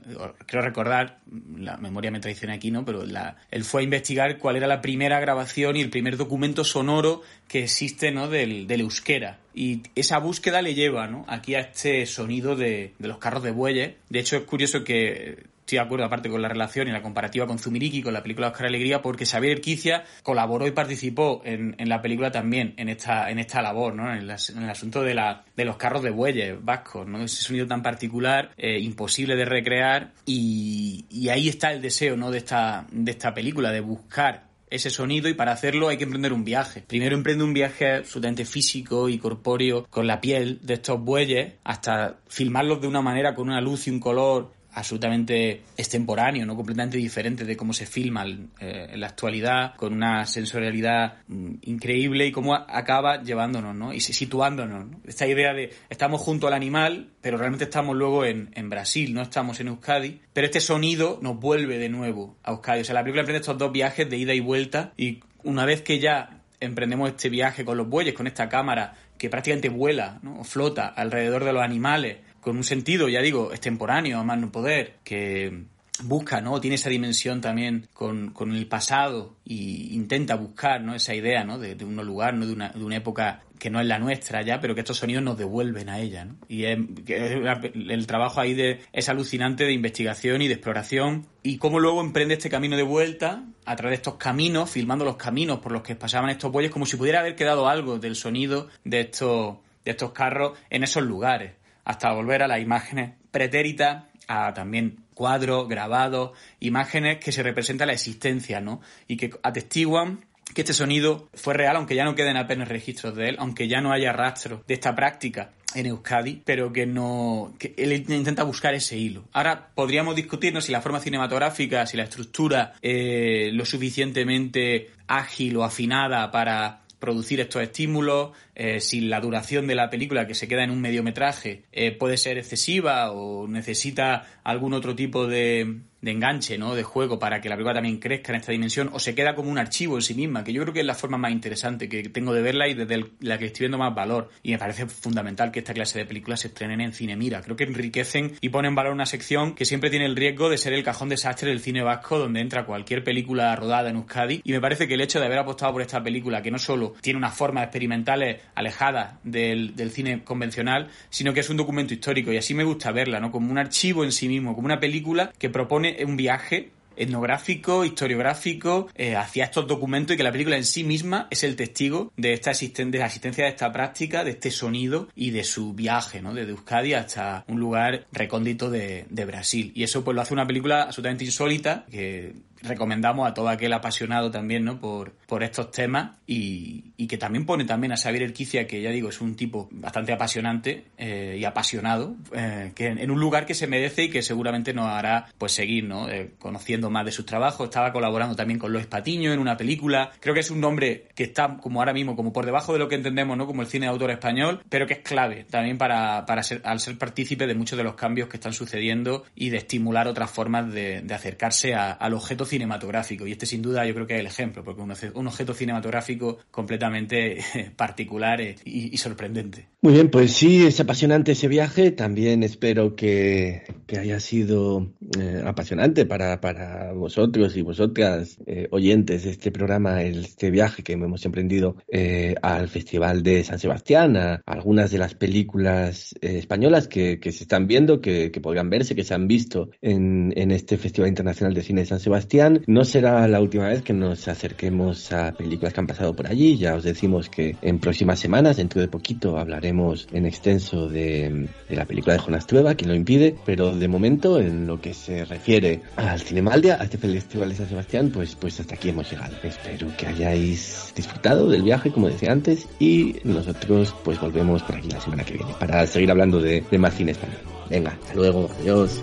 Speaker 4: creo recordar, la memoria me traiciona aquí, ¿no? Pero la, él fue a investigar cuál era la primera grabación y el primer documento sonoro que existe, ¿no? Del, del euskera. Y esa búsqueda le lleva, ¿no? Aquí a este sonido de, de los carros de bueyes. De hecho, es curioso que estoy de acuerdo aparte con la relación y la comparativa con Zumiriki, con la película Oscar Alegría, porque Xavier Erquicia colaboró y participó en, en, la película también, en esta, en esta labor, ¿no? En, el asunto de, la, de los carros de bueyes vascos, ¿no? Ese sonido tan particular, eh, imposible de recrear, y, y, ahí está el deseo, ¿no? De esta, de esta película, de buscar ese sonido y para hacerlo hay que emprender un viaje. Primero emprende un viaje absolutamente físico y corpóreo con la piel de estos bueyes hasta filmarlos de una manera con una luz y un color absolutamente extemporáneo, no completamente diferente de cómo se filma eh, en la actualidad, con una sensorialidad mm, increíble y cómo acaba llevándonos, ¿no? Y situándonos. ¿no? Esta idea de estamos junto al animal, pero realmente estamos luego en, en, Brasil, no estamos en Euskadi, pero este sonido nos vuelve de nuevo a Euskadi. O sea, la película emprende estos dos viajes de ida y vuelta y una vez que ya emprendemos este viaje con los bueyes, con esta cámara que prácticamente vuela, ¿no? flota alrededor de los animales, con un sentido, ya digo, extemporáneo, a más no poder, que busca, ¿no? Tiene esa dimensión también con, el pasado y intenta buscar, ¿no? Esa idea, ¿no? De, de un lugar, ¿no? De una, de una época que no es la nuestra ya, pero que estos sonidos nos devuelven a ella, ¿no? Y es, el trabajo ahí de, es alucinante de investigación y de exploración y cómo luego emprende este camino de vuelta a través de estos caminos, filmando los caminos por los que pasaban estos bueyes, como si pudiera haber quedado algo del sonido de estos, de estos carros en esos lugares hasta volver a las imágenes pretéritas, a también cuadros, grabados, imágenes que se representan la existencia, ¿no? Y que atestiguan que este sonido fue real, aunque ya no queden apenas registros de él, aunque ya no haya rastro de esta práctica en Euskadi, pero que no. que él intenta buscar ese hilo. Ahora podríamos discutirnos si la forma cinematográfica, si la estructura eh, lo suficientemente ágil o afinada para producir estos estímulos, eh, si la duración de la película que se queda en un mediometraje eh, puede ser excesiva o necesita algún otro tipo de, de, enganche, ¿no? de juego para que la película también crezca en esta dimensión o se queda como un archivo en sí misma, que yo creo que es la forma más interesante que tengo de verla y desde la que estoy viendo más valor. Y me parece fundamental que esta clase de películas se estrenen en cine mira. Creo que enriquecen y ponen en valor una sección que siempre tiene el riesgo de ser el cajón desastre del cine vasco donde entra cualquier película rodada en Euskadi y me parece que el hecho de haber apostado por esta película que no solo tiene unas formas experimentales alejada del, del, cine convencional, sino que es un documento histórico y así me gusta verla, ¿no? Como un archivo en sí mismo, como una película que propone un viaje etnográfico, historiográfico, eh, hacia estos documentos y que la película en sí misma es el testigo de esta de la asistencia de esta práctica, de este sonido y de su viaje, ¿no? Desde Euskadi hasta un lugar recóndito de, de Brasil. Y eso pues lo hace una película absolutamente insólita que recomendamos a todo aquel apasionado también ¿no? por, por estos temas y, y, que también pone también a Xavier Erquicia, que ya digo, es un tipo bastante apasionante eh, y apasionado, eh, que en, en, un lugar que se merece y que seguramente nos hará pues seguir ¿no? Eh, conociendo más de sus trabajos, estaba colaborando también con Lois Patiño en una película. Creo que es un nombre que está como ahora mismo, como por debajo de lo que entendemos, ¿no? Como el cine de autor español, pero que es clave también para, para ser, al ser partícipe de muchos de los cambios que están sucediendo y de estimular otras formas de, de acercarse a- al objeto cinematográfico. Y este sin duda yo creo que es el ejemplo, porque obje- un objeto cinematográfico completamente [laughs] particular eh, y, sorprendente.
Speaker 2: Muy bien, pues sí, es apasionante ese viaje. También espero que, que haya sido eh, apasionante para, para vosotros y vosotras, eh, oyentes de este programa, este viaje que hemos emprendido eh, al Festival de San Sebastián, a, algunas de las películas eh, españolas que, que se están viendo, que, que podrán verse, que se han visto en, en este Festival Internacional de Cine de San Sebastián. No será la última vez que nos acerquemos a películas que han pasado por allí. Ya os decimos que en próximas semanas, dentro de poquito, hablaremos en extenso de, la película de Jonas Trueba, quien lo impide. Pero de momento, en lo que se refiere al Cinemaldia, a este Festival de San Sebastián, pues, pues hasta aquí hemos llegado. Espero que hayáis disfrutado del viaje, como decía antes, y nosotros pues volvemos por aquí la semana que viene para seguir hablando de, de más cine español. Venga, hasta luego, adiós.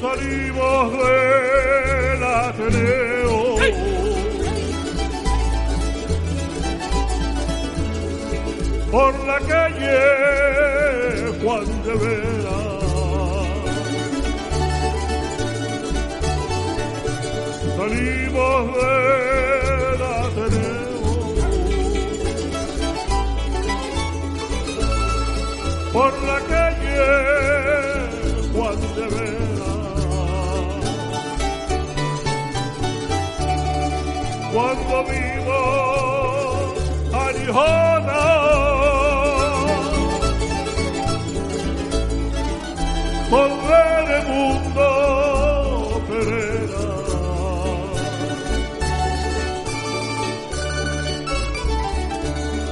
Speaker 6: Salimos del Ateneo. Por la calle Juan de Vera. Salimos del Ateneo. Por la calle Cuando vimos a Gijona con Mundo Pereira.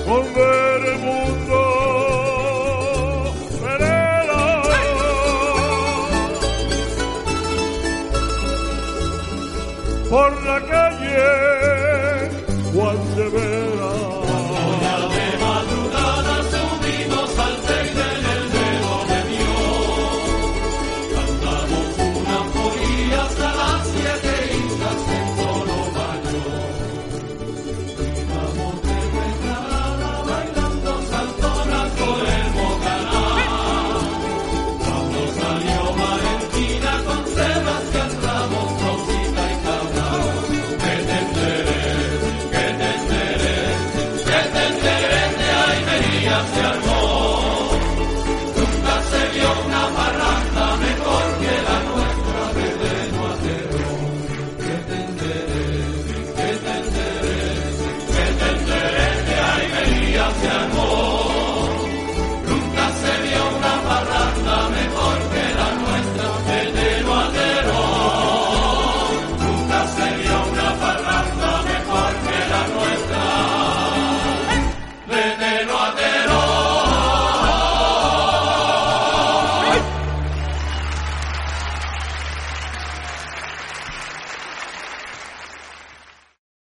Speaker 6: Con Mundo Pereira. Por la calle